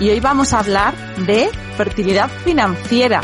y hoy vamos a hablar de fertilidad financiera.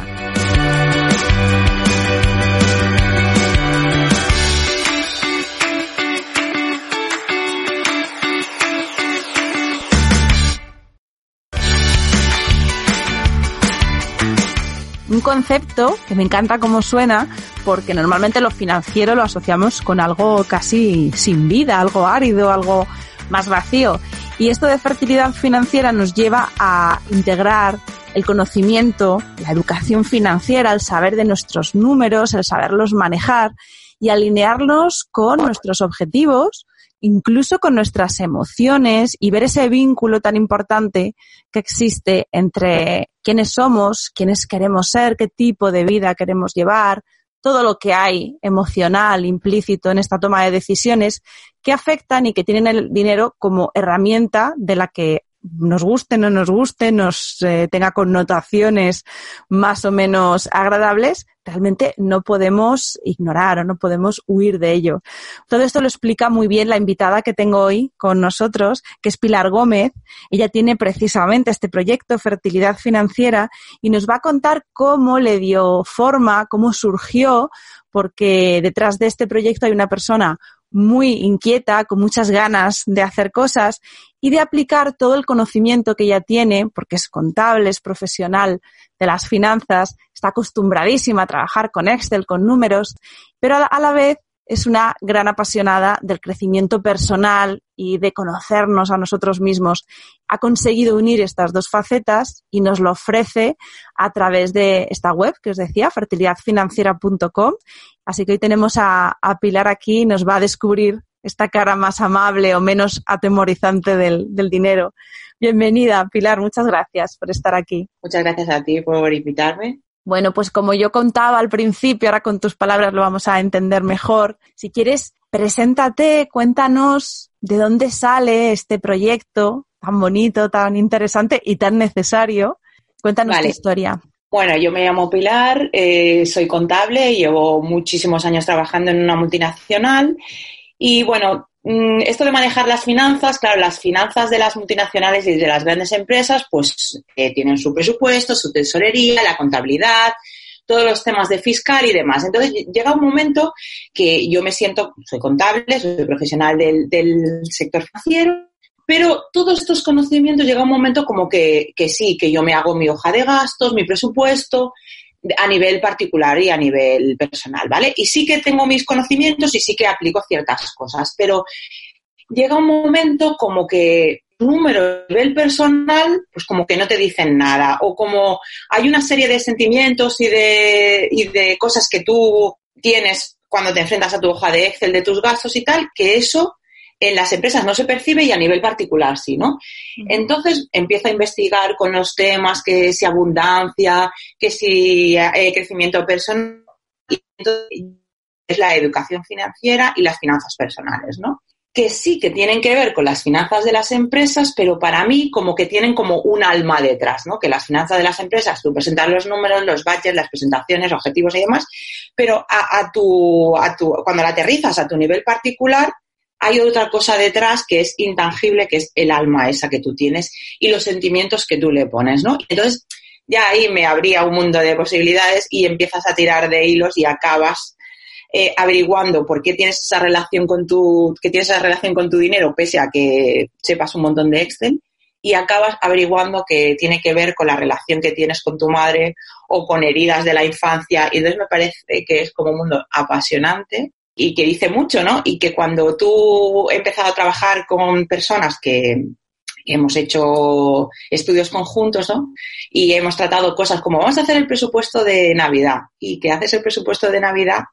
Un concepto que me encanta cómo suena, porque normalmente lo financiero lo asociamos con algo casi sin vida, algo árido, algo más vacío. Y esto de fertilidad financiera nos lleva a integrar el conocimiento, la educación financiera, el saber de nuestros números, el saberlos manejar y alinearlos con nuestros objetivos, incluso con nuestras emociones y ver ese vínculo tan importante que existe entre quiénes somos, quiénes queremos ser, qué tipo de vida queremos llevar, todo lo que hay emocional implícito en esta toma de decisiones que afectan y que tienen el dinero como herramienta de la que nos guste, no nos guste, nos eh, tenga connotaciones más o menos agradables, realmente no podemos ignorar o no podemos huir de ello. Todo esto lo explica muy bien la invitada que tengo hoy con nosotros, que es Pilar Gómez. Ella tiene precisamente este proyecto Fertilidad Financiera y nos va a contar cómo le dio forma, cómo surgió, porque detrás de este proyecto hay una persona muy inquieta, con muchas ganas de hacer cosas y de aplicar todo el conocimiento que ella tiene, porque es contable, es profesional de las finanzas, está acostumbradísima a trabajar con Excel, con números, pero a la vez es una gran apasionada del crecimiento personal y de conocernos a nosotros mismos. Ha conseguido unir estas dos facetas y nos lo ofrece a través de esta web que os decía, fertilidadfinanciera.com. Así que hoy tenemos a, Pilar aquí y nos va a descubrir esta cara más amable o menos atemorizante del, del dinero. Bienvenida, Pilar, muchas gracias por estar aquí. Muchas gracias a ti por invitarme. Bueno, pues como yo contaba al principio, ahora con tus palabras lo vamos a entender mejor. Si quieres, preséntate, cuéntanos de dónde sale este proyecto tan bonito, tan interesante y tan necesario. Cuéntanos tu historia. Bueno, yo me llamo Pilar, eh, soy contable, llevo muchísimos años trabajando en una multinacional y bueno, Mm, esto de manejar las finanzas, claro, las finanzas de las multinacionales y de las grandes empresas, pues eh, tienen su presupuesto, su tesorería, la contabilidad, todos los temas de fiscal y demás. Entonces llega un momento que yo me siento, soy contable, soy profesional del, del sector financiero, pero todos estos conocimientos llega un momento como que, que sí, que yo me hago mi hoja de gastos, mi presupuesto, a nivel particular y a nivel personal, ¿vale? Y sí que tengo mis conocimientos y sí que aplico ciertas cosas, pero llega un momento como que número a nivel personal, pues como que no te dicen nada, o como hay una serie de sentimientos y de, y de cosas que tú tienes cuando te enfrentas a tu hoja de Excel de tus gastos y tal, que eso en las empresas no se percibe y a nivel particular sí, ¿no? Entonces empiezo a investigar con los temas que si abundancia, que si eh, crecimiento personal, y entonces es la educación financiera y las finanzas personales, ¿no? Que sí que tienen que ver con las finanzas de las empresas, pero para mí como que tienen como un alma detrás, ¿no? Que las finanzas de las empresas, tú presentas los números, los budgets, las presentaciones, objetivos y demás, pero a, a, tu, a tu, cuando la aterrizas a tu nivel particular, hay otra cosa detrás que es intangible, que es el alma esa que tú tienes y los sentimientos que tú le pones, ¿no? Entonces, ya ahí me abría un mundo de posibilidades y empiezas a tirar de hilos y acabas eh, averiguando por qué tienes esa relación con tu, que tienes esa relación con tu dinero, pese a que sepas un montón de Excel, y acabas averiguando que tiene que ver con la relación que tienes con tu madre o con heridas de la infancia. Y entonces me parece que es como un mundo apasionante y que dice mucho, ¿no? Y que cuando tú he empezado a trabajar con personas que, hemos hecho estudios conjuntos, ¿no? Y hemos tratado cosas como vamos a hacer el presupuesto de Navidad y que haces el presupuesto de Navidad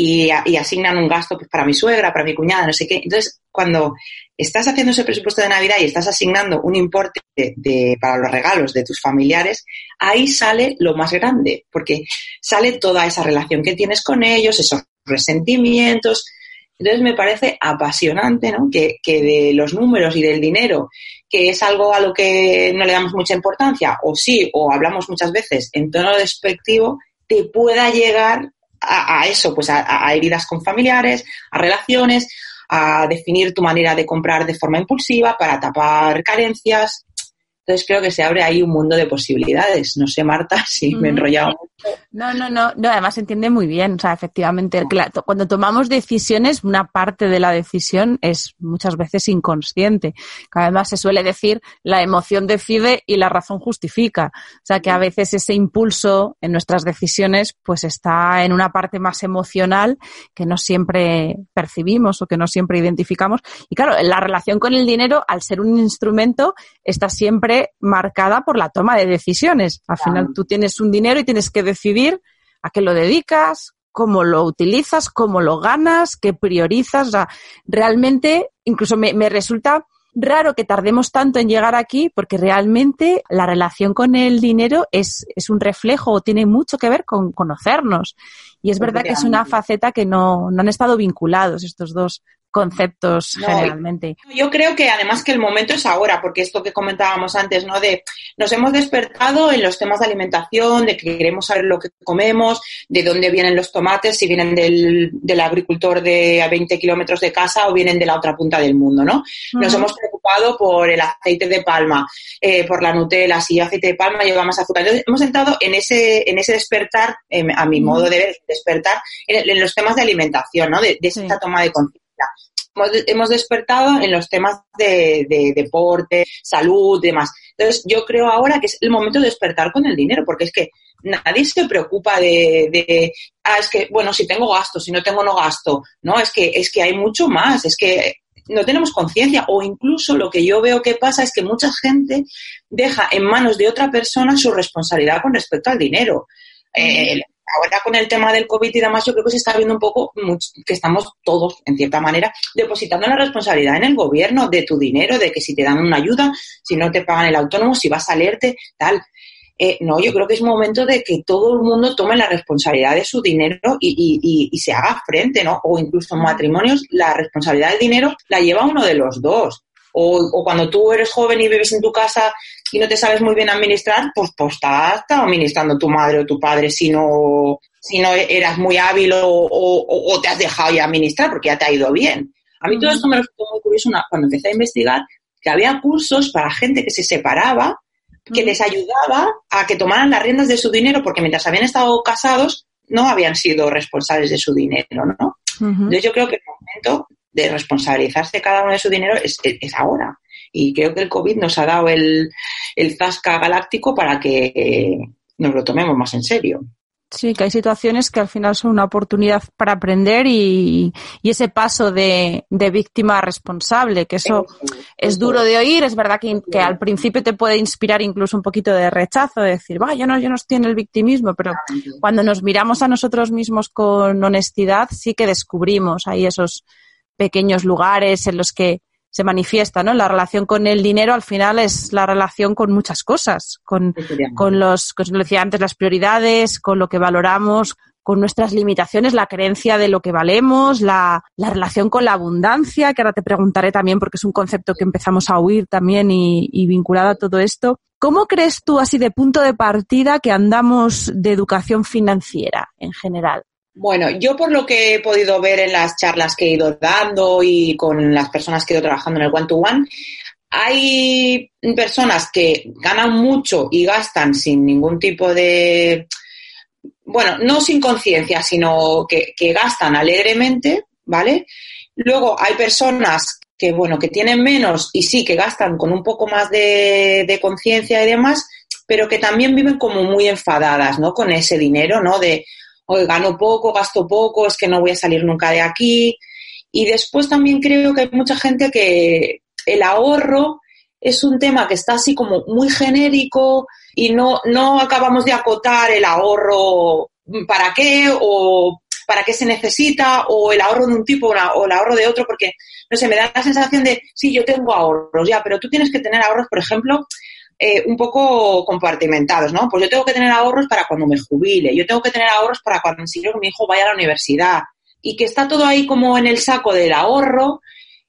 y, asignan un gasto pues, para mi suegra, para mi cuñada, no sé qué. Entonces, cuando estás haciendo ese presupuesto de Navidad y estás asignando un importe de, para los regalos de tus familiares, ahí sale lo más grande, porque sale toda esa relación que tienes con ellos, esos resentimientos. Entonces me parece apasionante, ¿no? Que, que de los números y del dinero, que es algo a lo que no le damos mucha importancia, o sí, o hablamos muchas veces en tono despectivo, te pueda llegar a, eso, pues a, heridas con familiares, a relaciones, a definir tu manera de comprar de forma impulsiva para tapar carencias. Entonces creo que se abre ahí un mundo de posibilidades. No sé, Marta, si me he enrollado no, no, no, no, además se entiende muy bien. O sea, efectivamente, cuando tomamos decisiones, una parte de la decisión es muchas veces inconsciente. Además, se suele decir la emoción decide y la razón justifica. O sea, que a veces ese impulso en nuestras decisiones, pues está en una parte más emocional que no siempre percibimos o que no siempre identificamos. Y claro, la relación con el dinero, al ser un instrumento, está siempre marcada por la toma de decisiones. Al final, tú tienes un dinero y tienes que decidir a qué lo dedicas, cómo lo utilizas, cómo lo ganas, qué priorizas. realmente, incluso me, resulta raro que tardemos tanto en llegar aquí porque realmente la relación con el dinero es, es un reflejo o tiene mucho que ver con conocernos. Y es verdad que es una faceta que no, no han estado vinculados estos dos conceptos generalmente. Yo creo que además que el momento es ahora, porque esto que comentábamos antes, ¿no? De nos hemos despertado en los temas de alimentación, de que queremos saber lo que comemos, de dónde vienen los tomates, si vienen del, del agricultor de a 20 kilómetros de casa o vienen de la otra punta del mundo, ¿no? Nos hemos preocupado por el aceite de palma, eh, por la Nutella, si aceite de palma lleva más azúcar. Entonces, hemos entrado en ese, en ese despertar, a mi modo de ver, despertar, en, los temas de alimentación, ¿no? De, esa toma de conciencia hemos despertado en los temas de, deporte, salud, demás. Entonces, yo creo ahora que es el momento de despertar con el dinero, porque es que nadie se preocupa de, ah, es que, bueno, si tengo gasto, si no tengo no gasto. No, es que, es que hay mucho más, es que no tenemos conciencia o incluso lo que yo veo que pasa es que mucha gente deja en manos de otra persona su responsabilidad con respecto al dinero ahora con el tema del COVID y demás, yo creo que se está viendo un poco que estamos todos, en cierta manera, depositando la responsabilidad en el gobierno de tu dinero, de que si te dan una ayuda, si no te pagan el autónomo, si vas a leerte, tal. Eh, no, yo creo que es momento de que todo el mundo tome la responsabilidad de su dinero y, y se haga frente, ¿no? O incluso en matrimonios, la responsabilidad del dinero la lleva uno de los dos. O, cuando tú eres joven y vives en tu casa y no te sabes muy bien administrar, pues, pues estás, administrando tu madre o tu padre si no, si no eras muy hábil o, te has dejado ya administrar porque ya te ha ido bien. A mí todo esto me resultó muy curioso cuando empecé a investigar que había cursos para gente que se separaba, que les ayudaba a que tomaran las riendas de su dinero porque mientras habían estado casados no habían sido responsables de su dinero, ¿no? Entonces yo creo que el momento de responsabilizarse cada uno de su dinero es, ahora. Y creo que el COVID nos ha dado el, el zasca galáctico para que nos lo tomemos más en serio. Sí, que hay situaciones que al final son una oportunidad para aprender y, y ese paso de, de, víctima responsable, que eso es duro de oír, es verdad que, que, al principio te puede inspirar incluso un poquito de rechazo, de decir, va, yo no, yo no estoy en el victimismo, pero cuando nos miramos a nosotros mismos con honestidad, sí que descubrimos ahí esos, pequeños lugares en los que se manifiesta, ¿no? La relación con el dinero al final es la relación con muchas cosas, con, con los, como decía antes, las prioridades, con lo que valoramos, con nuestras limitaciones, la creencia de lo que valemos, la, la, relación con la abundancia, que ahora te preguntaré también porque es un concepto que empezamos a oír también y, y vinculado a todo esto. ¿Cómo crees tú, así de punto de partida, que andamos de educación financiera en general? Bueno, yo por lo que he podido ver en las charlas que he ido dando y con las personas que he ido trabajando en el one-to-one, hay personas que ganan mucho y gastan sin ningún tipo de bueno, no sin conciencia, sino que, que gastan alegremente, ¿vale? Luego hay personas que, bueno, que tienen menos y sí que gastan con un poco más de, de conciencia y demás, pero que también viven como muy enfadadas, ¿no? Con ese dinero, ¿no? De, hoy gano poco, gasto poco, es que no voy a salir nunca de aquí. Y después también creo que hay mucha gente que el ahorro es un tema que está así como muy genérico y no, no acabamos de acotar el ahorro para qué o para qué se necesita o el ahorro de un tipo o el ahorro de otro, porque, no sé, me da la sensación de, sí, yo tengo ahorros, ya, pero tú tienes que tener ahorros, por ejemplo, eh, un poco compartimentados, ¿no? Pues yo tengo que tener ahorros para cuando me jubile, yo tengo que tener ahorros para cuando mi hijo vaya a la universidad y que está todo ahí como en el saco del ahorro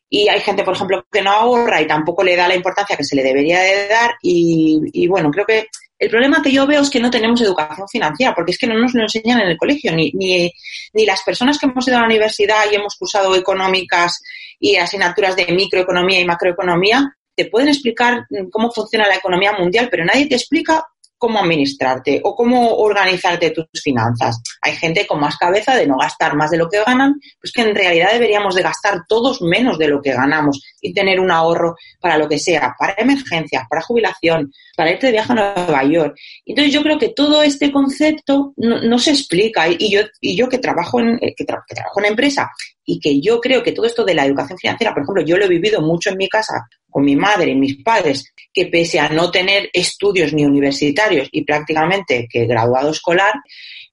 y hay gente, por ejemplo, que no ahorra y tampoco le da la importancia que se le debería de dar y, y bueno, creo que el problema que yo veo es que no tenemos educación financiera, porque es que no nos lo enseñan en el colegio, ni, ni, ni las personas que hemos ido a la universidad y hemos cursado económicas y asignaturas de microeconomía y macroeconomía, te pueden explicar cómo funciona la economía mundial, pero nadie te explica cómo administrarte o cómo organizarte tus finanzas. Hay gente con más cabeza de no gastar más de lo que ganan, pues que en realidad deberíamos de gastar todos menos de lo que ganamos y tener un ahorro para lo que sea, para emergencias, para jubilación, para irte de viaje a Nueva York. Entonces yo creo que todo este concepto no, se explica y yo, y yo que trabajo en, que, que trabajo en empresa y que yo creo que todo esto de la educación financiera, por ejemplo, yo lo he vivido mucho en mi casa con mi madre y mis padres, que pese a no tener estudios ni universitarios y prácticamente que graduado escolar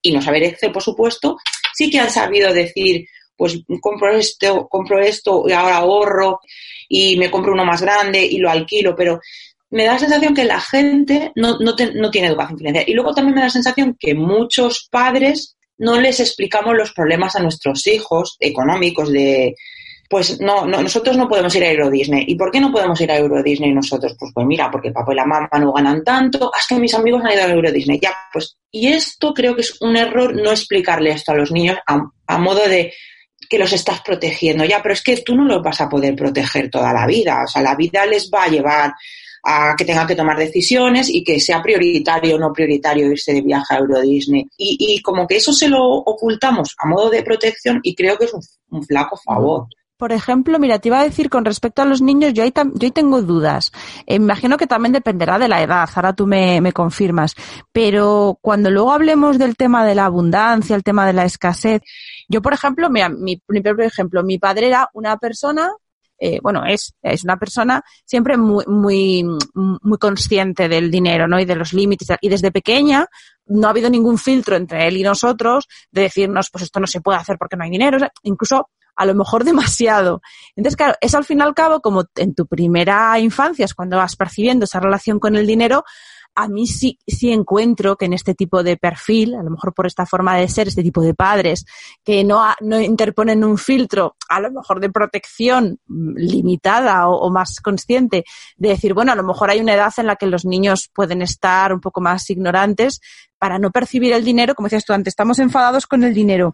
y no saber Excel, por supuesto, sí que han sabido decir, pues compro esto, compro esto y ahora ahorro y me compro uno más grande y lo alquilo, pero me da la sensación que la gente no, no, no tiene educación financiera. Y luego también me da la sensación que muchos padres no les explicamos los problemas a nuestros hijos económicos de pues no, no, nosotros no podemos ir a Euro Disney. ¿Y por qué no podemos ir a Euro Disney nosotros? Pues pues mira, porque papá y la mamá no ganan tanto, haz que mis amigos han ido a Euro Disney. Ya, pues, y esto creo que es un error no explicarle esto a los niños a, a modo de que los estás protegiendo. Ya, pero es que tú no los vas a poder proteger toda la vida. O sea, la vida les va a llevar a que tengan que tomar decisiones y que sea prioritario o no prioritario irse de viaje a Euro Disney. Y, y, como que eso se lo ocultamos a modo de protección y creo que es un, flaco favor. Por ejemplo, mira, te iba a decir con respecto a los niños, yo ahí, yo ahí tengo dudas. Eh, imagino que también dependerá de la edad, ahora tú me, me, confirmas. Pero cuando luego hablemos del tema de la abundancia, el tema de la escasez, yo, por ejemplo, mira, mi, mi propio ejemplo, mi padre era una persona eh, bueno, es, es una persona siempre muy, muy, muy consciente del dinero, ¿no? Y de los límites. Y desde pequeña no ha habido ningún filtro entre él y nosotros de decirnos, pues esto no se puede hacer porque no hay dinero. Incluso a lo mejor demasiado. Entonces, claro, es al fin y al cabo como en tu primera infancia, es cuando vas percibiendo esa relación con el dinero, a mí sí, sí encuentro que en este tipo de perfil, a lo mejor por esta forma de ser, este tipo de padres, que no, no interponen un filtro, a lo mejor de protección limitada o, o, más consciente, de decir, bueno, a lo mejor hay una edad en la que los niños pueden estar un poco más ignorantes para no percibir el dinero, como decías tú antes, estamos enfadados con el dinero.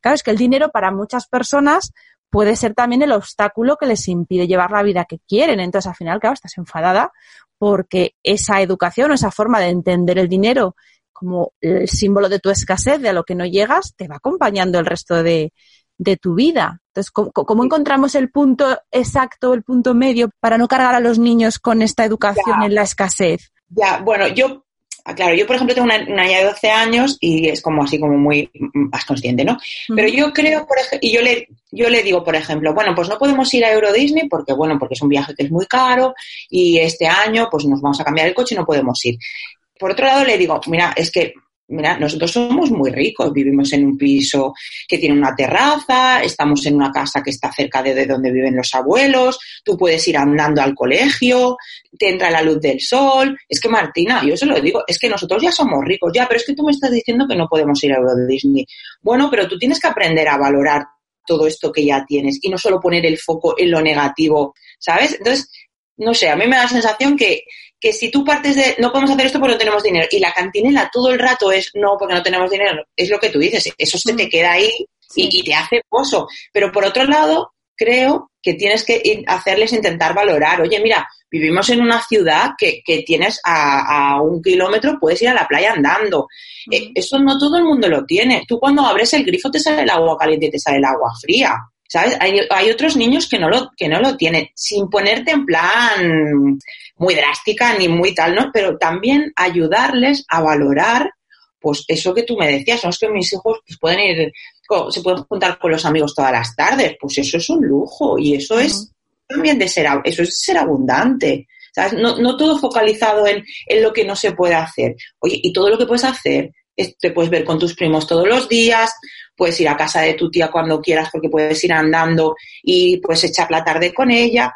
Claro, es que el dinero para muchas personas puede ser también el obstáculo que les impide llevar la vida que quieren. Entonces, al final, claro, estás enfadada porque esa educación o esa forma de entender el dinero como el símbolo de tu escasez, de a lo que no llegas, te va acompañando el resto de, de tu vida. Entonces, ¿cómo, ¿cómo, encontramos el punto exacto, el punto medio para no cargar a los niños con esta educación ya. en la escasez? Ya, bueno, yo claro, yo por ejemplo tengo una, una, niña de 12 años y es como así como muy más consciente, ¿no? Pero yo creo, por ejemplo, y yo le, yo le digo, por ejemplo, bueno, pues no podemos ir a Euro Disney porque, bueno, porque es un viaje que es muy caro y este año pues nos vamos a cambiar el coche y no podemos ir. Por otro lado le digo, mira, es que Mira, nosotros somos muy ricos, vivimos en un piso que tiene una terraza, estamos en una casa que está cerca de donde viven los abuelos, tú puedes ir andando al colegio, te entra la luz del sol. Es que Martina, yo se lo digo, es que nosotros ya somos ricos, ya, pero es que tú me estás diciendo que no podemos ir a Euro Disney. Bueno, pero tú tienes que aprender a valorar todo esto que ya tienes y no solo poner el foco en lo negativo, ¿sabes? Entonces, no sé, a mí me da la sensación que, que si tú partes de no podemos hacer esto porque no tenemos dinero y la cantinela todo el rato es no porque no tenemos dinero, es lo que tú dices, eso se te mm. queda ahí y, y te hace pozo. Pero por otro lado, creo que tienes que hacerles intentar valorar. Oye, mira, vivimos en una ciudad que, que tienes a, un kilómetro, puedes ir a la playa andando. Eh, eso no todo el mundo lo tiene. Tú cuando abres el grifo te sale el agua caliente y te sale el agua fría. ¿Sabes? Hay, hay otros niños que no, lo, que no lo tienen, sin ponerte en plan muy drástica ni muy tal, ¿no? Pero también ayudarles a valorar pues eso que tú me decías, no es que mis hijos pues, pueden ir, se pueden juntar con los amigos todas las tardes, pues eso es un lujo y eso es también de ser, eso es ser abundante. No, no todo focalizado en, en, lo que no se puede hacer. Oye, y todo lo que puedes hacer, te puedes ver con tus primos todos los días, puedes ir a casa de tu tía cuando quieras porque puedes ir andando y puedes echar la tarde con ella.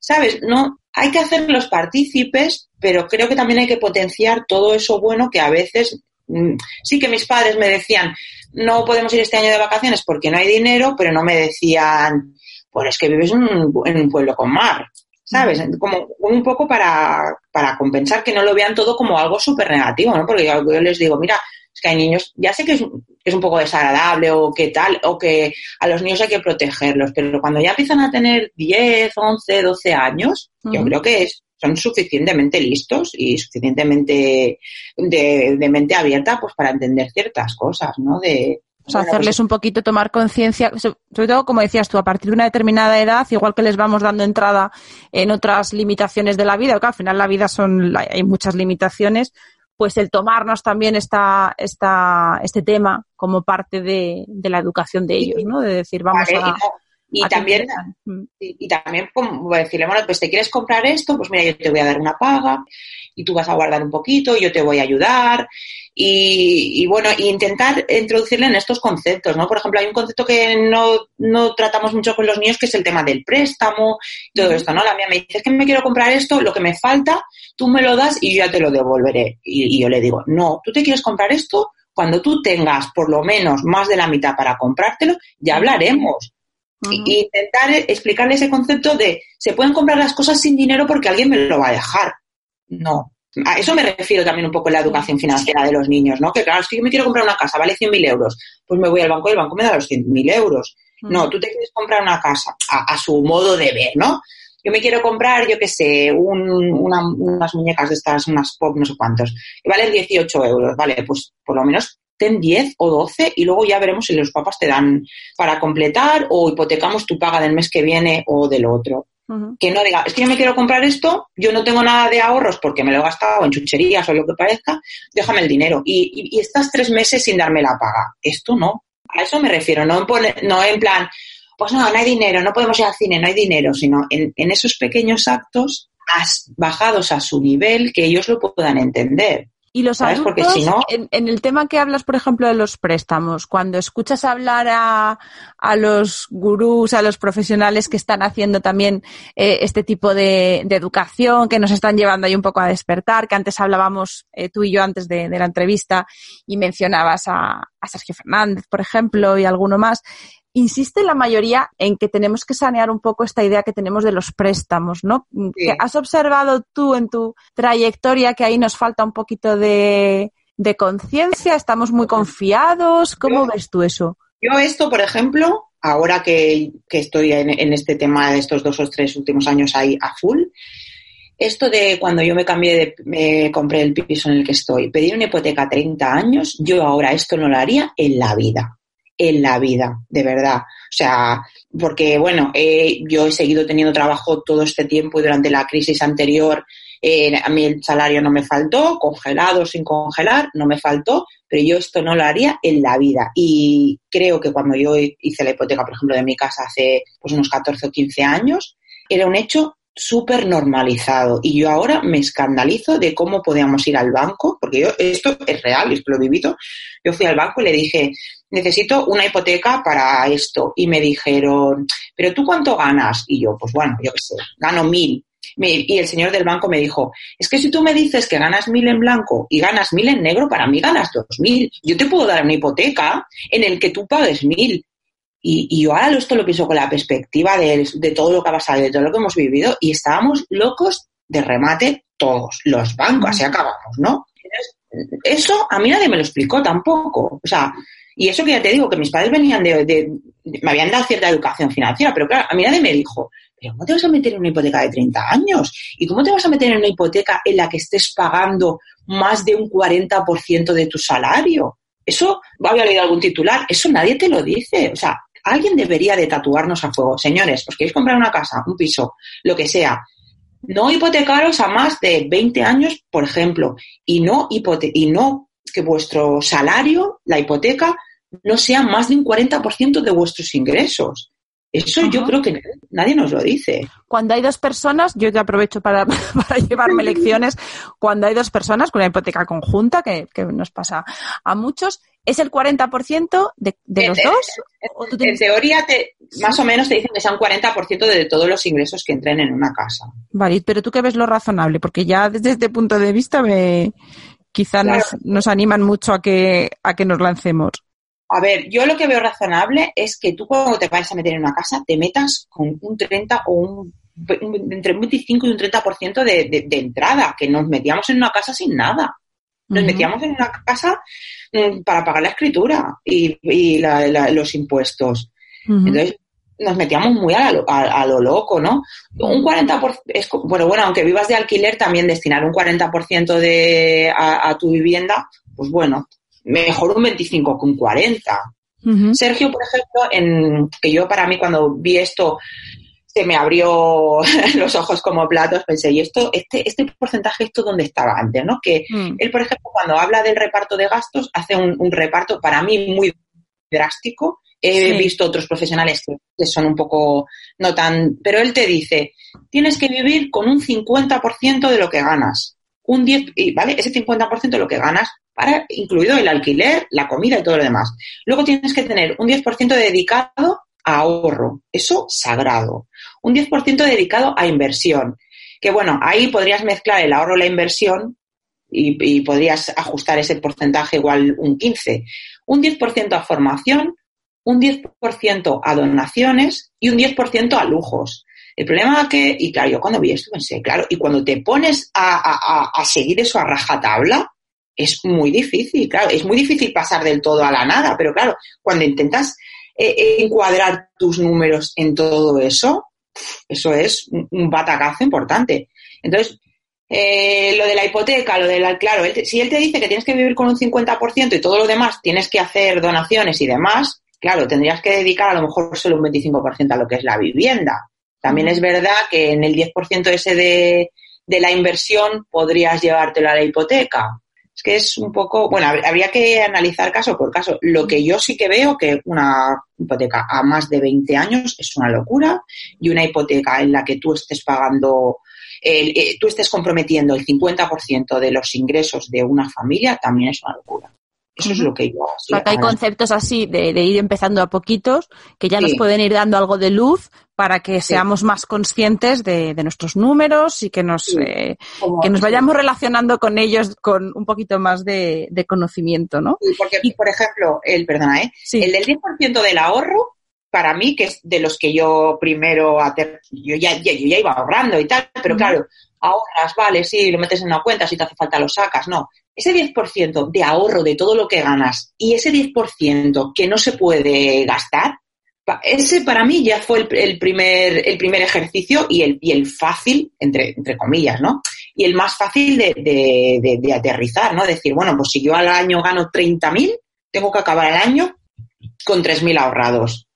¿Sabes? No, hay que hacer los partícipes, pero creo que también hay que potenciar todo eso bueno que a veces Mm, sí que mis padres me decían, no podemos ir este año de vacaciones porque no hay dinero, pero no me decían, pues es que vives en un, pueblo con mar, ¿sabes? Como un poco para, para compensar que no lo vean todo como algo súper negativo, ¿no? Porque yo, les digo, mira, es que hay niños, ya sé que es, es, un poco desagradable o que tal, o que a los niños hay que protegerlos, pero cuando ya empiezan a tener 10, 11, 12 años, yo creo que es son suficientemente listos y suficientemente de, mente abierta pues para entender ciertas cosas, ¿no? De, o sea, hacerles pues un poquito tomar conciencia, sobre todo, como decías tú, a partir de una determinada edad, igual que les vamos dando entrada en otras limitaciones de la vida, que al final la vida son, hay muchas limitaciones, pues el tomarnos también esta, esta, este tema como parte de, la educación de ellos, ¿no? De decir, vamos a... Y también, mm. y, también como decirle, bueno, pues te quieres comprar esto, pues mira, yo te voy a dar una paga y tú vas a guardar un poquito, y yo te voy a ayudar. Y, y, bueno, intentar introducirle en estos conceptos, ¿no? Por ejemplo, hay un concepto que no, no tratamos mucho con los niños, que es el tema del préstamo, todo esto, ¿no? La mía me dice, es que me quiero comprar esto, lo que me falta, tú me lo das y yo ya te lo devolveré. Y, y yo le digo, no, tú te quieres comprar esto, cuando tú tengas por lo menos más de la mitad para comprártelo, ya hablaremos y intentar explicarle ese concepto de se pueden comprar las cosas sin dinero porque alguien me lo va a dejar. No. A eso me refiero también un poco en la educación financiera de los niños, ¿no? Que claro, si yo me quiero comprar una casa, vale 100.000 euros, pues me voy al banco y el banco me da los 100.000 euros. No, tú te quieres comprar una casa a, su modo de ver, ¿no? Yo me quiero comprar, yo qué sé, unas muñecas de estas, unas pop, no sé cuántos, que valen 18 euros, ¿vale? Pues por lo menos ten 10 o 12 y luego ya veremos si los papás te dan para completar o hipotecamos tu paga del mes que viene o del otro. Que no diga, es que yo me quiero comprar esto, yo no tengo nada de ahorros porque me lo he gastado en chucherías o lo que parezca, déjame el dinero. Y, estás tres meses sin darme la paga. Esto no. A eso me refiero, no en, no en plan, pues no, no hay dinero, no podemos ir al cine, no hay dinero, sino en, en esos pequeños actos bajados a su nivel que ellos lo puedan entender. Y los adultos, en, el tema que hablas, por ejemplo, de los préstamos, cuando escuchas hablar a, a los gurús, a los profesionales que están haciendo también eh, este tipo de, educación, que nos están llevando ahí un poco a despertar, que antes hablábamos eh, tú y yo antes de, de, la entrevista y mencionabas a, a Sergio Fernández, por ejemplo, y alguno más, insiste la mayoría en que tenemos que sanear un poco esta idea que tenemos de los préstamos, ¿no? ¿Has observado tú en tu trayectoria que ahí nos falta un poquito de, conciencia? ¿Estamos muy confiados? ¿Cómo ves tú eso? Yo esto, por ejemplo, ahora que, estoy en, este tema de estos dos o tres últimos años ahí a full, esto de cuando yo me cambié de, me compré el piso en el que estoy, pedí una hipoteca a 30 años, yo ahora esto no lo haría en la vida en la vida, de verdad. O sea, porque, bueno, yo he seguido teniendo trabajo todo este tiempo y durante la crisis anterior eh, a mí el salario no me faltó, congelado, sin congelar, no me faltó, pero yo esto no lo haría en la vida. Y creo que cuando yo hice la hipoteca, por ejemplo, de mi casa hace pues, unos 14 o 15 años, era un hecho súper normalizado. Y yo ahora me escandalizo de cómo podíamos ir al banco, porque yo, esto es real, esto lo he vivido. Yo fui al banco y le dije, necesito una hipoteca para esto. Y me dijeron, ¿pero tú cuánto ganas? Y yo, pues bueno, yo qué sé, gano mil. Y el señor del banco me dijo, es que si tú me dices que ganas mil en blanco y ganas mil en negro, para mí ganas dos mil. Yo te puedo dar una hipoteca en el que tú pagues mil. Y, yo ahora esto lo pienso con la perspectiva de, todo lo que ha pasado, de todo lo que hemos vivido, y estábamos locos de remate todos, los bancos, así acabamos, ¿no? Eso a mí nadie me lo explicó tampoco. O sea, Y eso que ya te digo, que mis padres venían de, me habían dado cierta educación financiera, pero claro, a mí nadie me dijo, pero ¿cómo te vas a meter en una hipoteca de 30 años? ¿Y cómo te vas a meter en una hipoteca en la que estés pagando más de un 40% de tu salario? Eso, había leído algún titular, eso nadie te lo dice. O sea, alguien debería de tatuarnos a fuego. Señores, os queréis comprar una casa, un piso, lo que sea. No hipotecaros a más de 20 años, por ejemplo, y no, hipote y no que vuestro salario, la hipoteca, no sea más de un 40% de vuestros ingresos. Eso yo creo que nadie nos lo dice. Cuando hay dos personas, yo te aprovecho para, para llevarme lecciones, cuando hay dos personas con una hipoteca conjunta, que, que nos pasa a muchos, ¿es el 40% de, de los dos? En, teoría, te, más o menos te dicen que sea un 40% de todos los ingresos que entren en una casa. Vale, pero tú qué ves lo razonable, porque ya desde este punto de vista me, quizá claro. nos, nos animan mucho a que, a que nos lancemos. A ver, yo lo que veo razonable es que tú cuando te vayas a meter en una casa te metas con un 30 o un, un entre un 25 y un 30% de, de, de entrada, que nos metíamos en una casa sin nada. Nos uh -huh. metíamos en una casa mm, para pagar la escritura y, y la, la, los impuestos. Uh -huh. Entonces, nos metíamos muy a, lo, a, a lo loco, ¿no? Un 40%, es, bueno, bueno, aunque vivas de alquiler, también destinar un 40% de, a, a tu vivienda, pues bueno, mejor un 25 que un 40. Uh -huh. Sergio, por ejemplo, en, que yo para mí cuando vi esto se me abrió los ojos como platos, pensé, ¿y esto, este, este porcentaje, esto dónde estaba antes? ¿no? Que mm. él, por ejemplo, cuando habla del reparto de gastos, hace un, un reparto para mí muy drástico. He sí. visto otros profesionales que, que, son un poco no tan, pero él te dice, tienes que vivir con un 50% de lo que ganas. Un 10, ¿vale? Ese 50% de lo que ganas para, incluido el alquiler, la comida y todo lo demás. Luego tienes que tener un 10% dedicado a ahorro, eso sagrado. Un 10% dedicado a inversión, que bueno, ahí podrías mezclar el ahorro y la inversión y, y podrías ajustar ese porcentaje igual un 15. Un 10% a formación, un 10% a donaciones y un 10% a lujos. El problema que, y claro, yo cuando vi esto pensé, claro, y cuando te pones a, a, a seguir eso a rajatabla, es muy difícil, claro, es muy difícil pasar del todo a la nada, pero claro, cuando intentas eh, encuadrar tus números en todo eso, eso es un, batacazo importante. Entonces, eh, lo de la hipoteca, lo de la, claro, él si él te dice que tienes que vivir con un 50% y todo lo demás tienes que hacer donaciones y demás, claro, tendrías que dedicar a lo mejor solo un 25% a lo que es la vivienda. También es verdad que en el 10% ese de, de la inversión podrías llevártelo a la hipoteca es que es un poco, bueno, habría que analizar caso por caso. Lo que yo sí que veo que una hipoteca a más de 20 años es una locura y una hipoteca en la que tú estés pagando, eh, eh, tú estés comprometiendo el 50% de los ingresos de una familia también es una locura. Eso es lo que yo. Sí, hay conceptos así de, de, ir empezando a poquitos que ya sí. nos pueden ir dando algo de luz para que seamos más conscientes de, de, nuestros números y que nos, sí. eh, que nos vayamos relacionando con ellos con un poquito más de, de conocimiento, ¿no? porque, y, por ejemplo, el, perdona, ¿eh? el del 10% del ahorro, para mí, que es de los que yo primero, yo ya, ya, yo ya iba ahorrando y tal, pero claro, ahorras, vale, sí, lo metes en una cuenta, si te hace falta lo sacas, no. Ese 10% de ahorro de todo lo que ganas y ese 10% que no se puede gastar, ese para mí ya fue el, el, primer, el primer ejercicio y el, y el fácil, entre, entre comillas, ¿no? Y el más fácil de, de, de, de aterrizar, ¿no? Decir, bueno, pues si yo al año gano 30.000, tengo que acabar el año con 3.000 ahorrados.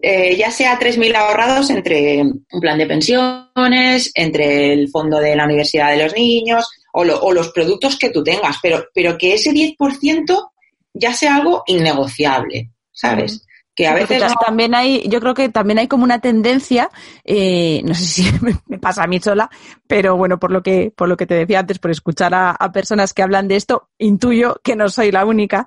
Eh, ya sea 3.000 ahorrados entre un plan de pensiones, entre el fondo de la universidad de los niños o, lo, o los productos que tú tengas, pero, pero que ese 10% ya sea algo innegociable, ¿sabes? que a veces no... también hay yo creo que también hay como una tendencia eh, no sé si me pasa a mí sola pero bueno por lo que por lo que te decía antes por escuchar a, a personas que hablan de esto intuyo que no soy la única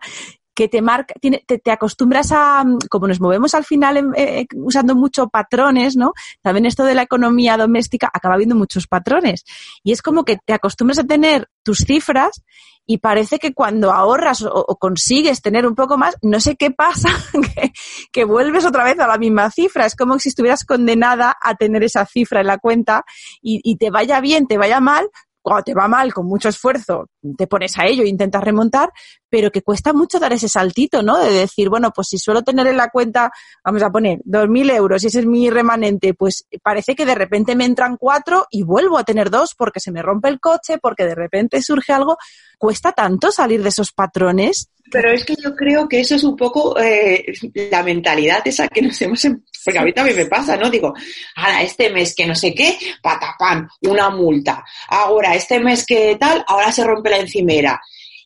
que te marca, tiene, te, te, acostumbras a, como nos movemos al final eh, usando mucho patrones, ¿no? También esto de la economía doméstica acaba viendo muchos patrones. Y es como que te acostumbras a tener tus cifras y parece que cuando ahorras o, consigues tener un poco más, no sé qué pasa, que, que, vuelves otra vez a la misma cifra. Es como si estuvieras condenada a tener esa cifra en la cuenta y, y te vaya bien, te vaya mal, cuando te va mal con mucho esfuerzo, te pones a ello, intentas remontar, pero que cuesta mucho dar ese saltito, ¿no? De decir, bueno, pues si suelo tener en la cuenta, vamos a poner, dos mil euros y ese es mi remanente, pues parece que de repente me entran cuatro y vuelvo a tener dos porque se me rompe el coche, porque de repente surge algo. ¿Cuesta tanto salir de esos patrones? Pero es que yo creo que eso es un poco eh, la mentalidad esa que nos hemos... em- Porque a mí también me pasa, ¿no? Digo, ahora este mes que no sé qué, patapán, una multa. Ahora este mes que tal, ahora se rompe la encimera.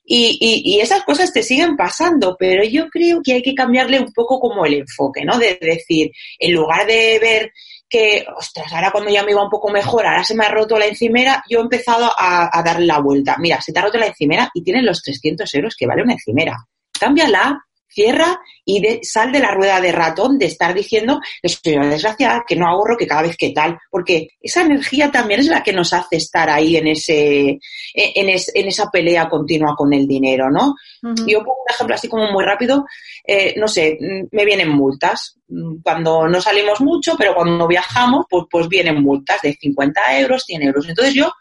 Y, y, esas cosas te siguen pasando, pero yo creo que hay que cambiarle un poco como el enfoque, ¿no? De decir, en lugar de ver que, ostras, ahora cuando ya me iba un poco mejor, ahora se me ha roto la encimera, yo he empezado a, a darle la vuelta. Mira, se te ha roto la encimera y tienes los 300 euros que vale una encimera. Cámbiala, cierra y de- sal de la rueda de ratón de estar diciendo que soy una desgraciada, que no ahorro, que cada vez que tal, porque esa energía también es la que nos hace estar ahí en ese, en, es- en esa pelea continua con el dinero, ¿no? Yo pongo un ejemplo así como muy rápido, eh, no sé, mm, me vienen multas. Mm, Cuando no salimos mucho, pero cuando viajamos, pues, pues vienen multas de 50 euros, 100 euros. Entonces yo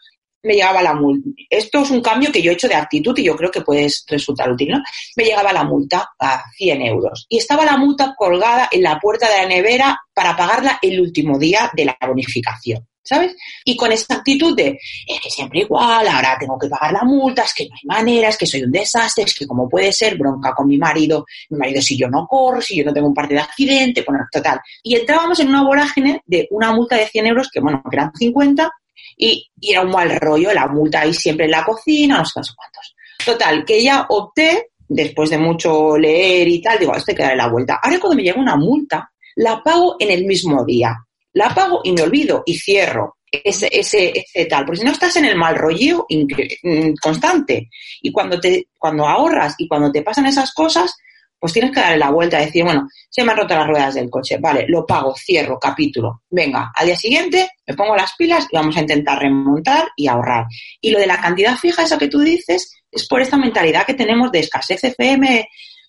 me llegaba la multa. Esto es un cambio que yo he hecho de actitud y yo creo que puede resultar útil, ¿no? Me llegaba la multa a 100 euros y estaba la multa colgada en la puerta de la nevera para pagarla el último día de la bonificación. ¿Sabes? Y con esa actitud de, es que siempre igual, ahora tengo que pagar la multa, es que no hay manera, es que soy un desastre, es que como puede ser, bronca con mi marido, mi marido si yo no corro, si yo no tengo un parte de accidente, bueno, total. Y entrábamos en una vorágine de una multa de 100 euros, que bueno, que eran 50, y, era un mal rollo, la multa ahí siempre en la cocina, no sé, cuántos. Total, que ya opté, después de mucho leer y tal, digo, esto hay que darle la vuelta. Ahora cuando me llega una multa, la pago en el mismo día. La pago y me olvido y cierro ese, ese, ese tal. Porque si no estás en el mal rollo mm, constante. Y cuando, te, cuando ahorras y cuando te pasan esas cosas, pues tienes que darle la vuelta, decir, bueno, se me han roto las ruedas del coche, vale, lo pago, cierro, capítulo. Venga, al día siguiente me pongo las pilas y vamos a intentar remontar y ahorrar. Y lo de la cantidad fija, eso que tú dices, es por esta mentalidad que tenemos de escasez FM,